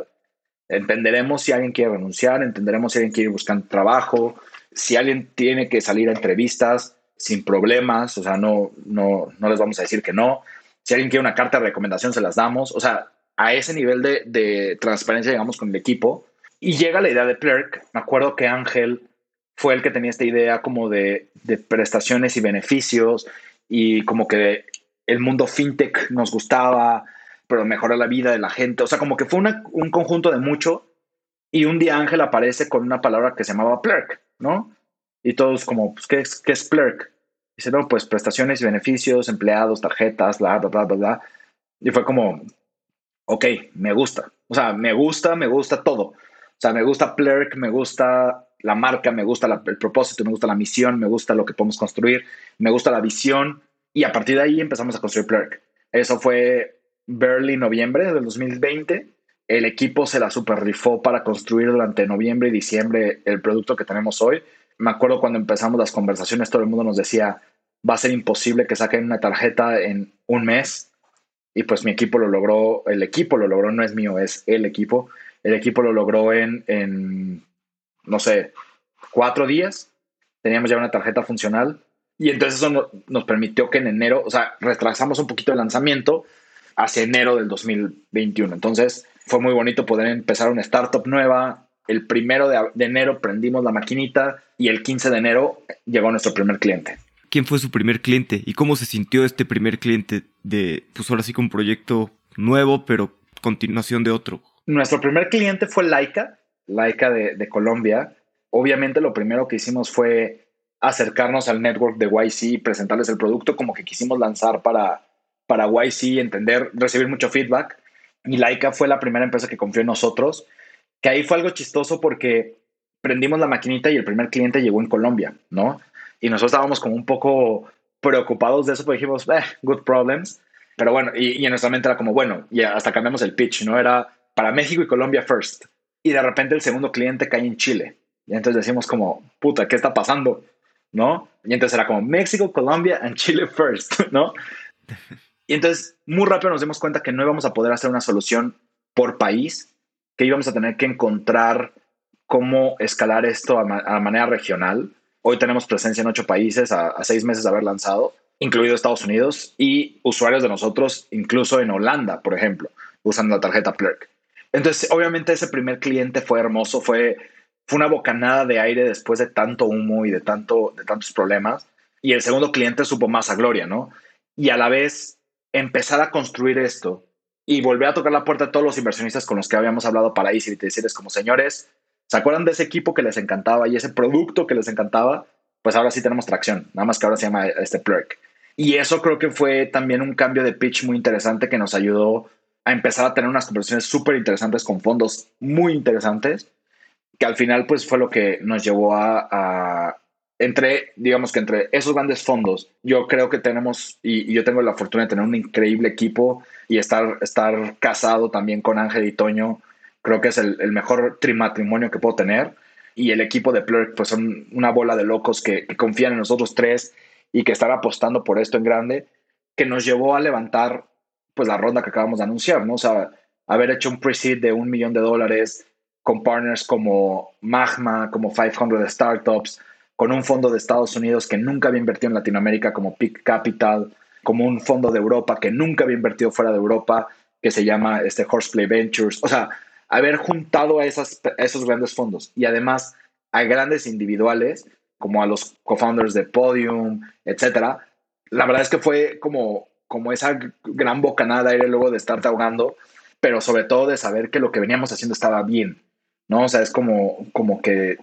entenderemos si alguien quiere renunciar, entenderemos si alguien quiere buscar trabajo, si alguien tiene que salir a entrevistas sin problemas, o sea, no, no, no les vamos a decir que no. Si alguien quiere una carta de recomendación, se las damos. O sea, a ese nivel de, transparencia llegamos con el equipo. Y llega la idea de Plurk. Me acuerdo que Ángel fue el que tenía esta idea como de, prestaciones y beneficios y como que el mundo fintech nos gustaba, pero mejorar la vida de la gente. O sea, como que fue un conjunto de mucho. Y un día Ángel aparece con una palabra que se llamaba Plurk, ¿no? Y todos como, pues, ¿qué es, qué es Plurk? Dice, no, pues prestaciones y beneficios, empleados, tarjetas, bla, bla, bla, bla, bla. Y fue como, ok, me gusta. O sea, me gusta, me gusta todo. O sea, me gusta Plurk, me gusta la marca, me gusta el propósito, me gusta la misión, me gusta lo que podemos construir, me gusta la visión. Y a partir de ahí empezamos a construir Plurk. Eso fue Burley, noviembre del 2020. El equipo se la super rifó para construir durante noviembre y diciembre el producto que tenemos hoy. Me acuerdo cuando empezamos las conversaciones, todo el mundo nos decía, va a ser imposible que saquen una tarjeta en un mes y pues mi equipo lo logró, el equipo lo logró, no es mío, es el equipo. El equipo lo logró en, en no sé, cuatro días. Teníamos ya una tarjeta funcional y entonces eso nos permitió que en enero, o sea, retrasamos un poquito el lanzamiento hacia enero del 2021. Entonces fue muy bonito poder empezar una startup nueva. El primero de, de enero prendimos la maquinita y el 15 de enero llegó nuestro primer cliente quién fue su primer cliente y cómo se sintió este primer cliente de, pues ahora sí con un proyecto nuevo, pero continuación de otro. Nuestro primer cliente fue Laika, Laika de, Colombia. Obviamente lo primero que hicimos fue acercarnos al network de YC, presentarles el producto como que quisimos lanzar para, para YC, entender, recibir mucho feedback. Y Laika fue la primera empresa que confió en nosotros, que ahí fue algo chistoso porque prendimos la maquinita y el primer cliente llegó en Colombia, ¿no? y nosotros estábamos como un poco preocupados de eso, porque dijimos, eh, good problems. Pero bueno, y, en nuestra mente era como, bueno, y hasta cambiamos el pitch, ¿no? Era para México y Colombia first. Y de repente el segundo cliente cae en Chile. Y entonces decimos como, puta, ¿qué está pasando? ¿No? Y entonces era como México, Colombia and Chile first, ¿no? Y entonces muy rápido nos dimos cuenta que no íbamos a poder hacer una solución por país, que íbamos a tener que encontrar cómo escalar esto a, a manera regional Hoy tenemos presencia en ocho países a, seis meses de haber lanzado, incluido Estados Unidos, y usuarios de nosotros, incluso en Holanda, por ejemplo, usando la tarjeta Plurk. Entonces, obviamente ese primer cliente fue hermoso, fue, fue una bocanada de aire después de tanto humo y de, tanto, de tantos problemas. Y el segundo cliente supo más a gloria, ¿no? Y a la vez empezar a construir esto y volver a tocar la puerta a todos los inversionistas con los que habíamos hablado para Easy y decirles como, señores, ¿Se acuerdan de ese equipo que les encantaba y ese producto que les encantaba? Pues ahora sí tenemos tracción, nada más que ahora se llama este Plurk. Y eso creo que fue también un cambio de pitch muy interesante que nos ayudó a empezar a tener unas conversaciones súper interesantes con fondos muy interesantes, que al final pues fue lo que nos llevó a, entre, digamos que entre esos grandes fondos, yo creo que tenemos, y, yo tengo la fortuna de tener un increíble equipo y estar, estar casado también con Ángel y Toño, Creo que es el, mejor trimatrimonio que puedo tener. Y el equipo de Plurk, pues son una bola de locos que, confían en nosotros tres y que están apostando por esto en grande, que nos llevó a levantar pues la ronda que acabamos de anunciar, ¿no? O sea, haber hecho un pre-seed de un millón de dólares con partners como Magma, como 500 Startups, con un fondo de Estados Unidos que nunca había invertido en Latinoamérica como Peak Capital, como un fondo de Europa que nunca había invertido fuera de Europa, que se llama este Horseplay Ventures. O sea, haber juntado a, esas, esos grandes fondos y además a grandes individuales, como a los co-founders de Podium, etcétera, la verdad es que fue como, como esa gran bocanada de aire luego de estarte ahogando, pero sobre todo de saber que lo que veníamos haciendo estaba bien, ¿no? O sea, es como, como que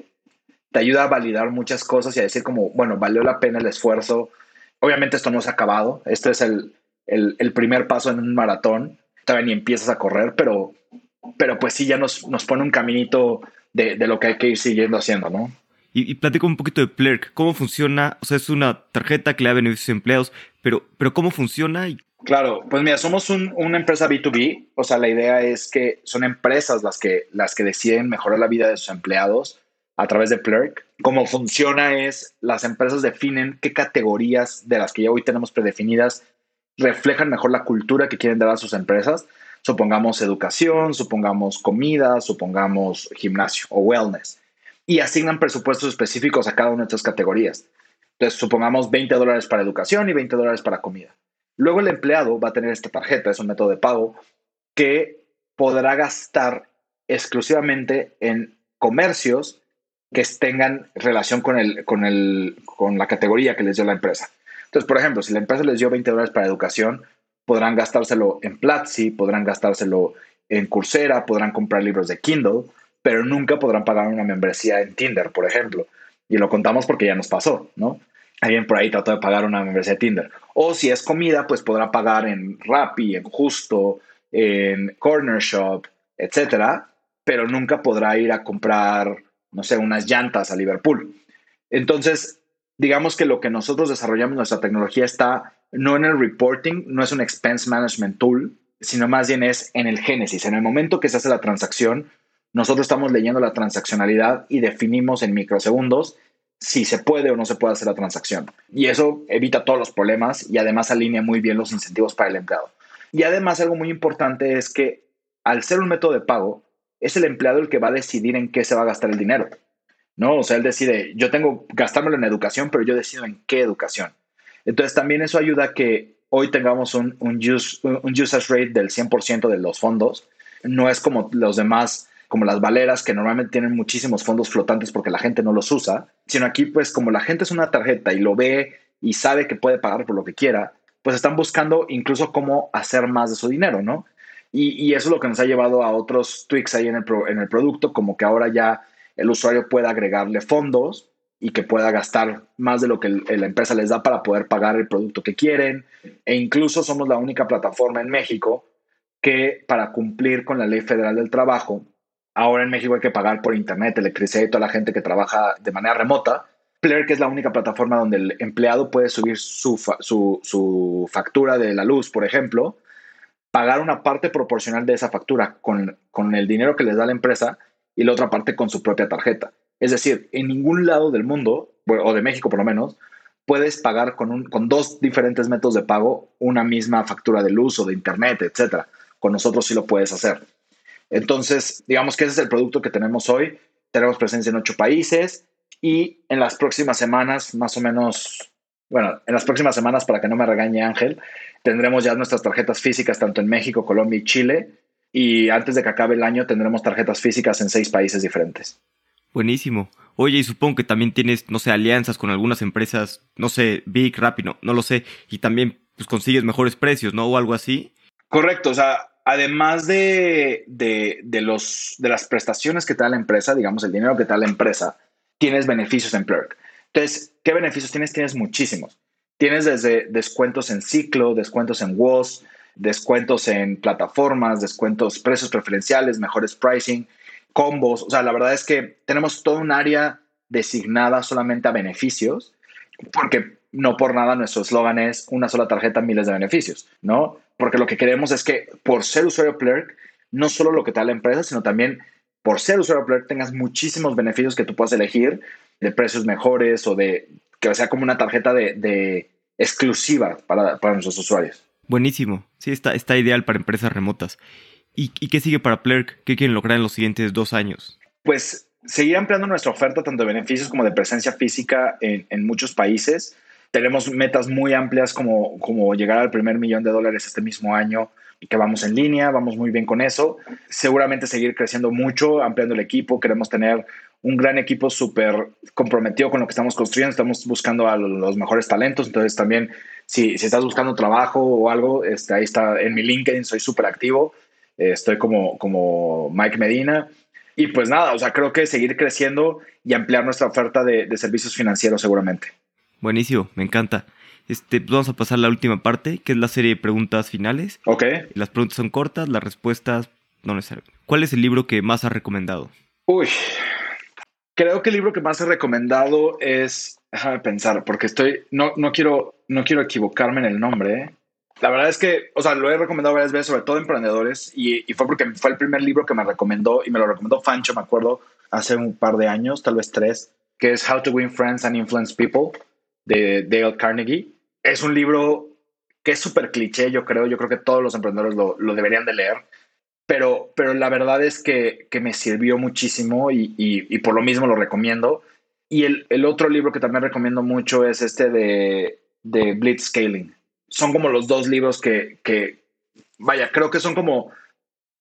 te ayuda a validar muchas cosas y a decir como, bueno, valió la pena el esfuerzo. Obviamente esto no se ha acabado, este es el, el, primer paso en un maratón, todavía ni empiezas a correr, pero, pero pues sí ya nos, nos pone un caminito de, de lo que hay que ir siguiendo haciendo, ¿no? Y, y, platico un poquito de Plurk. ¿Cómo funciona? O sea, es una tarjeta que le da beneficios a empleados, pero, pero ¿cómo funciona? Claro, pues mira, somos una empresa B2B. O sea, la idea es que son empresas las que, las que deciden mejorar la vida de sus empleados a través de Plurk. Cómo funciona es, las empresas definen qué categorías de las que ya hoy tenemos predefinidas reflejan mejor la cultura que quieren dar a sus empresas. Supongamos educación, supongamos comida, supongamos gimnasio o wellness y asignan presupuestos específicos a cada una de estas categorías. Entonces, supongamos 20 dólares para educación y 20 dólares para comida. Luego el empleado va a tener esta tarjeta, es un método de pago, que podrá gastar exclusivamente en comercios que tengan relación con, el, con, el, con la categoría que les dio la empresa. Entonces, por ejemplo, si la empresa les dio 20 dólares para educación, podrán gastárselo en Platzi, podrán gastárselo en Coursera, podrán comprar libros de Kindle, pero nunca podrán pagar una membresía en Tinder, por ejemplo. Y lo contamos porque ya nos pasó, ¿no? Alguien por ahí trató de pagar una membresía de Tinder. O si es comida, pues podrá pagar en Rappi, en Justo, en Corner Shop, etcétera, pero nunca podrá ir a comprar, no sé, unas llantas a Liverpool. Entonces, digamos que lo que nosotros desarrollamos, nuestra tecnología está no en el reporting, no es un expense management tool, sino más bien es en el génesis. En el momento que se hace la transacción, nosotros estamos leyendo la transaccionalidad y definimos en microsegundos si se puede o no se puede hacer la transacción. Y eso evita todos los problemas y además alinea muy bien los incentivos para el empleado. Y además algo muy importante es que al ser un método de pago, es el empleado el que va a decidir en qué se va a gastar el dinero. ¿no? O sea, él decide, yo tengo gastármelo en educación, pero yo decido en qué educación. Entonces también eso ayuda a que hoy tengamos un, un, un usage rate del 100% de los fondos. No es como los demás como las valeras, que normalmente tienen muchísimos fondos flotantes porque la gente no los usa, sino aquí pues como la gente es una tarjeta y lo ve y sabe que puede pagar por lo que quiera, pues están buscando incluso cómo hacer más de su dinero, ¿no? Y, eso es lo que nos ha llevado a otros tweaks ahí en el, en el producto, como que ahora ya el usuario pueda agregarle fondos y que pueda gastar más de lo que la empresa les da para poder pagar el producto que quieren. E incluso somos la única plataforma en México que para cumplir con la ley federal del trabajo Ahora en México hay que pagar por internet, electricidad y toda la gente que trabaja de manera remota. Player, que es la única plataforma donde el empleado puede subir su, su, factura de la luz, por ejemplo, pagar una parte proporcional de esa factura con, con el dinero que les da la empresa y la otra parte con su propia tarjeta. Es decir, en ningún lado del mundo, o de México por lo menos, puedes pagar con, un, con dos diferentes métodos de pago una misma factura de luz o de internet, etc. Con nosotros sí lo puedes hacer. Entonces, digamos que ese es el producto que tenemos hoy. Tenemos presencia en ocho países y en las próximas semanas, más o menos, bueno, en las próximas semanas, para que no me regañe Ángel, tendremos ya nuestras tarjetas físicas tanto en México, Colombia y Chile. Y antes de que acabe el año tendremos tarjetas físicas en seis países diferentes. Buenísimo. Oye, y supongo que también tienes, no sé, alianzas con algunas empresas, no sé, Big, Rapino, no lo sé, y también pues consigues mejores precios, ¿no? O algo así. Correcto, o sea, además de, los, de las prestaciones que te da la empresa, digamos, el dinero que te da la empresa, tienes beneficios en Plurk. Entonces, ¿qué beneficios tienes? Tienes muchísimos. Tienes desde descuentos en ciclo, descuentos en WOS, descuentos en plataformas, descuentos, precios preferenciales, mejores pricing, combos. O sea, la verdad es que tenemos todo un área designada solamente a beneficios, porque no por nada nuestro eslogan es una sola tarjeta, miles de beneficios, ¿no? Porque lo que queremos es que por ser usuario Plurk, no solo lo que te da la empresa, sino también por ser usuario Plurk tengas muchísimos beneficios que tú puedas elegir de precios mejores o de que sea como una tarjeta de, exclusiva para, nuestros usuarios. Buenísimo. Sí, está, está ideal para empresas remotas. ¿Y, qué sigue para Plurk? ¿Qué quieren lograr en los siguientes dos años? Pues seguir ampliando nuestra oferta tanto de beneficios como de presencia física en, en muchos países. Tenemos metas muy amplias como, como llegar al primer millón de dólares este mismo año y que vamos en línea, vamos muy bien con eso. Seguramente seguir creciendo mucho, ampliando el equipo. Queremos tener un gran equipo súper comprometido con lo que estamos construyendo. Estamos buscando a los mejores talentos. Entonces también, si, si estás buscando trabajo o algo, este, ahí está en mi LinkedIn, soy súper activo. Eh, estoy como, como Mike Medina. Y pues nada, o sea, creo que seguir creciendo y ampliar nuestra oferta de, de servicios financieros seguramente. Buenísimo, me encanta. Este, pues vamos a pasar a la última parte, que es la serie de preguntas finales. Ok. Las preguntas son cortas, las respuestas no necesariamente. ¿Cuál es el libro que más has recomendado? Uy, creo que el libro que más he recomendado es, déjame pensar, porque estoy, no, no, quiero, no quiero equivocarme en el nombre. ¿eh? La verdad es que, o sea, lo he recomendado varias veces, sobre todo emprendedores, y, y, fue porque fue el primer libro que me recomendó, y me lo recomendó Fancho, me acuerdo, hace un par de años, tal vez tres, que es How to Win Friends and Influence People, de Dale Carnegie es un libro que es súper cliché, yo creo. Yo creo que todos los emprendedores lo, lo deberían de leer. Pero, pero la verdad es que, que me sirvió muchísimo y, y, y, por lo mismo lo recomiendo. Y el, el, otro libro que también recomiendo mucho es este de, de Blitz Scaling. Son como los dos libros que, que, vaya, creo que son como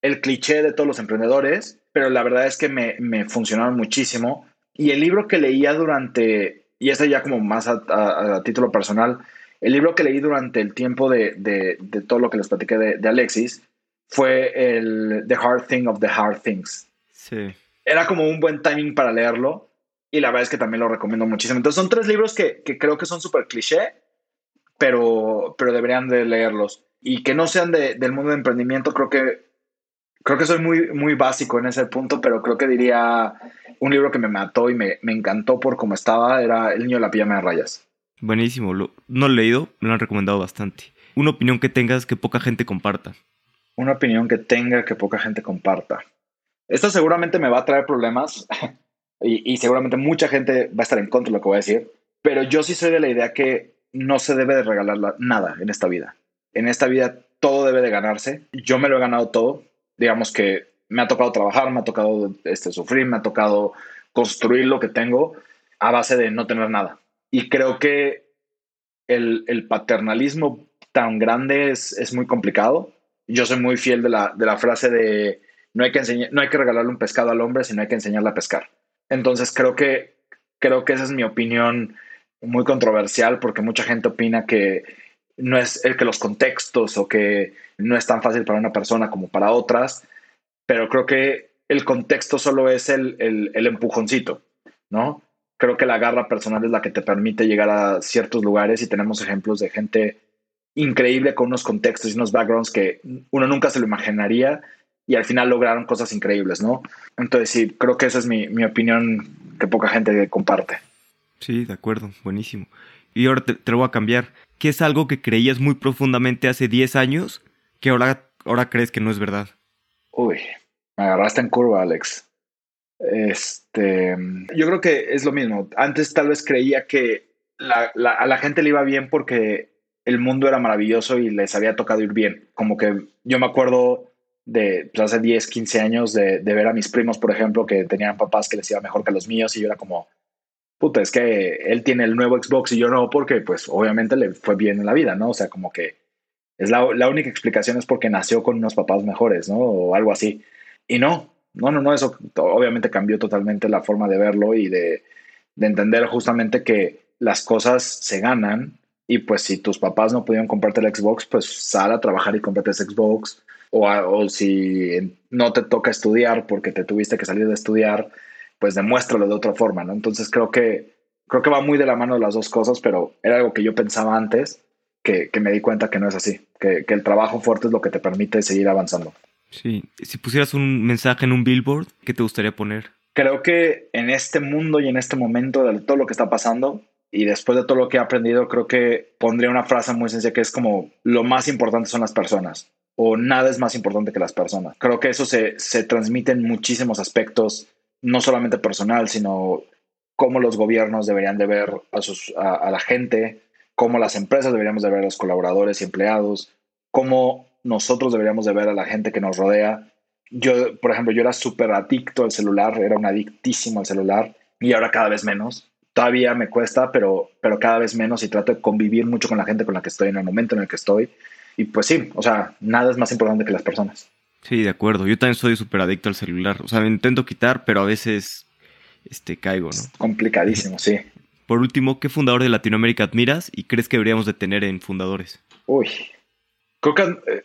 el cliché de todos los emprendedores, pero la verdad es que me, me funcionaron muchísimo. Y el libro que leía durante, y este ya como más a, a, a título personal, el libro que leí durante el tiempo de, de, de todo lo que les platiqué de, de, Alexis fue el The Hard Thing of the Hard Things. Sí. Era como un buen timing para leerlo y la verdad es que también lo recomiendo muchísimo. Entonces son tres libros que, que creo que son súper cliché, pero, pero deberían de leerlos. Y que no sean de, del mundo de emprendimiento, creo que, creo que soy muy, muy básico en ese punto, pero creo que diría un libro que me mató y me, me encantó por cómo estaba, era El niño de la pijama de rayas. Buenísimo, lo, no lo he leído, me lo han recomendado bastante. Una opinión que tengas que poca gente comparta. Una opinión que tenga que poca gente comparta. Esto seguramente me va a traer problemas y, y, seguramente mucha gente va a estar en contra de lo que voy a decir, pero yo sí soy de la idea que no se debe de regalar la, nada en esta vida. En esta vida todo debe de ganarse. Yo me lo he ganado todo. Digamos que me ha tocado trabajar, me ha tocado este, sufrir, me ha tocado construir lo que tengo a base de no tener nada y creo que el, el paternalismo tan grande es, es, muy complicado. Yo soy muy fiel de la, de la frase de no hay, que enseñar, no hay que regalarle un pescado al hombre, sino hay que enseñarle a pescar. Entonces creo que, creo que esa es mi opinión muy controversial porque mucha gente opina que no es el que los contextos o que no es tan fácil para una persona como para otras, pero creo que el contexto solo es el, el, empujoncito, ¿no? creo que la garra personal es la que te permite llegar a ciertos lugares y tenemos ejemplos de gente increíble con unos contextos y unos backgrounds que uno nunca se lo imaginaría y al final lograron cosas increíbles, ¿no? Entonces sí, creo que esa es mi, mi opinión que poca gente comparte. Sí, de acuerdo, buenísimo. Y ahora te, te, lo voy a cambiar. ¿Qué es algo que creías muy profundamente hace 10 años que ahora, ahora crees que no es verdad? Uy, me agarraste en curva, Alex. Este, yo creo que es lo mismo. Antes tal vez creía que la, a la gente le iba bien porque el mundo era maravilloso y les había tocado ir bien. Como que yo me acuerdo de pues, hace 10, 15 años de, ver a mis primos, por ejemplo, que tenían papás que les iba mejor que los míos y yo era como, puta, es que él tiene el nuevo Xbox y yo no, porque pues obviamente le fue bien en la vida, ¿no? O sea, como que es la, la única explicación es porque nació con unos papás mejores, ¿no? O algo así. Y no, no, no, no, eso obviamente cambió totalmente la forma de verlo y de, de, entender justamente que las cosas se ganan y pues si tus papás no pudieron comprarte el Xbox, pues sal a trabajar y cómprate ese Xbox. O, o si no te toca estudiar porque te tuviste que salir de estudiar, pues demuéstralo de otra forma, ¿no? Entonces creo que, creo que va muy de la mano de las dos cosas, pero era algo que yo pensaba antes, que, que me di cuenta que no es así, que, que el trabajo fuerte es lo que te permite seguir avanzando. Sí, si pusieras un mensaje en un billboard, ¿qué te gustaría poner? Creo que en este mundo y en este momento de todo lo que está pasando y después de todo lo que he aprendido, creo que pondría una frase muy sencilla que es como lo más importante son las personas o nada es más importante que las personas. Creo que eso se, se transmite en muchísimos aspectos, no solamente personal, sino cómo los gobiernos deberían de ver a, sus, a, la gente, cómo las empresas deberíamos de ver a los colaboradores y empleados, cómo nosotros deberíamos de ver a la gente que nos rodea yo, por ejemplo, yo era súper adicto al celular, era un adictísimo al celular y ahora cada vez menos. Todavía me cuesta, pero, pero cada vez menos y trato de convivir mucho con la gente con la que estoy en el momento en el que estoy. Y pues sí, o sea, nada es más importante que las personas. Sí, de acuerdo. Yo también soy súper adicto al celular. O sea, me intento quitar, pero a veces este, caigo, ¿no? complicadísimo, sí. Por último, ¿qué fundador de Latinoamérica admiras y crees que deberíamos de tener en fundadores? Uy, creo que eh,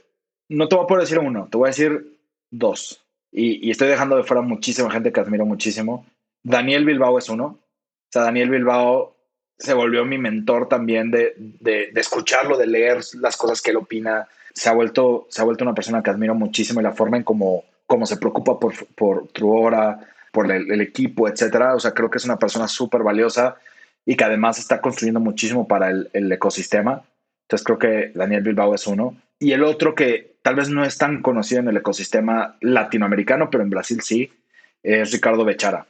no te voy a poder decir uno, te voy a decir dos. Y, y, estoy dejando de fuera muchísima gente que admiro muchísimo. Daniel Bilbao es uno. O sea, Daniel Bilbao se volvió mi mentor también de, de, de, escucharlo, de leer las cosas que él opina. Se ha vuelto, se ha vuelto una persona que admiro muchísimo y la forma en cómo, cómo se preocupa por, por Truora, por el, equipo, etcétera. O sea, creo que es una persona súper valiosa y que además está construyendo muchísimo para el, el, ecosistema. Entonces creo que Daniel Bilbao es uno. Y el otro que tal vez no es tan conocido en el ecosistema latinoamericano, pero en Brasil sí, es Ricardo Bechara.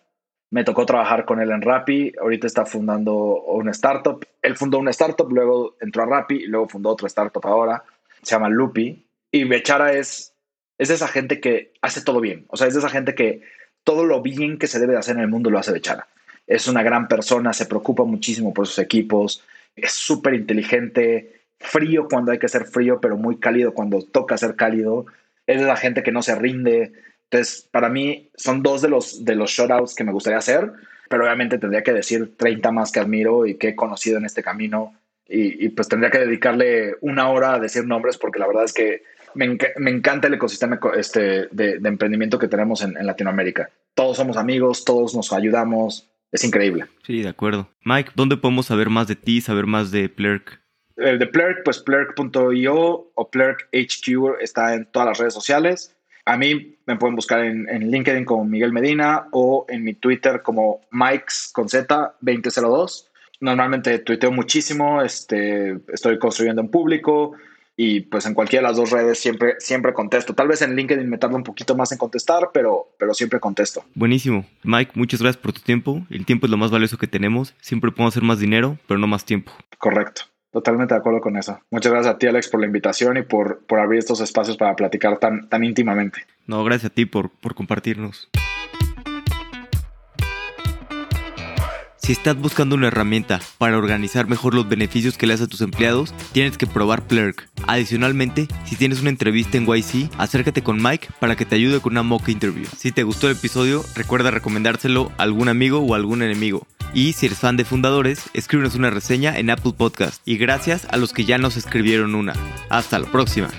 Me tocó trabajar con él en Rappi, ahorita está fundando una startup. Él fundó una startup, luego entró a Rappi y luego fundó otra startup ahora, se llama Lupi. Y Bechara es, es esa gente que hace todo bien, o sea, es de esa gente que todo lo bien que se debe de hacer en el mundo lo hace Bechara es una gran persona, se preocupa muchísimo por sus equipos, es súper inteligente, frío cuando hay que ser frío, pero muy cálido cuando toca ser cálido. Es la gente que no se rinde. Entonces, para mí son dos de los, de los shoutouts que me gustaría hacer, pero obviamente tendría que decir 30 más que admiro y que he conocido en este camino. Y, y pues tendría que dedicarle una hora a decir nombres porque la verdad es que me, enc me encanta el ecosistema este, de, de emprendimiento que tenemos en, en Latinoamérica. Todos somos amigos, todos nos ayudamos, es increíble. Sí, de acuerdo. Mike, ¿dónde podemos saber más de ti, saber más de Plurk? El de Plurk, pues plurk.io o Plurk HQ está en todas las redes sociales. A mí me pueden buscar en, en, LinkedIn como Miguel Medina o en mi Twitter como Mikes con Z 2002. Normalmente tuiteo muchísimo, este, estoy construyendo en público, y pues en cualquiera de las dos redes siempre, siempre contesto. Tal vez en LinkedIn me tarda un poquito más en contestar, pero, pero siempre contesto. Buenísimo. Mike, muchas gracias por tu tiempo. El tiempo es lo más valioso que tenemos. Siempre podemos hacer más dinero, pero no más tiempo. Correcto. Totalmente de acuerdo con eso. Muchas gracias a ti, Alex, por la invitación y por, por abrir estos espacios para platicar tan, tan íntimamente. No, gracias a ti por, por compartirnos. Si estás buscando una herramienta para organizar mejor los beneficios que le das a tus empleados, tienes que probar Plurk. Adicionalmente, si tienes una entrevista en YC, acércate con Mike para que te ayude con una mock interview. Si te gustó el episodio, recuerda recomendárselo a algún amigo o algún enemigo. Y si eres fan de fundadores, escríbenos una reseña en Apple Podcast. Y gracias a los que ya nos escribieron una. Hasta la próxima.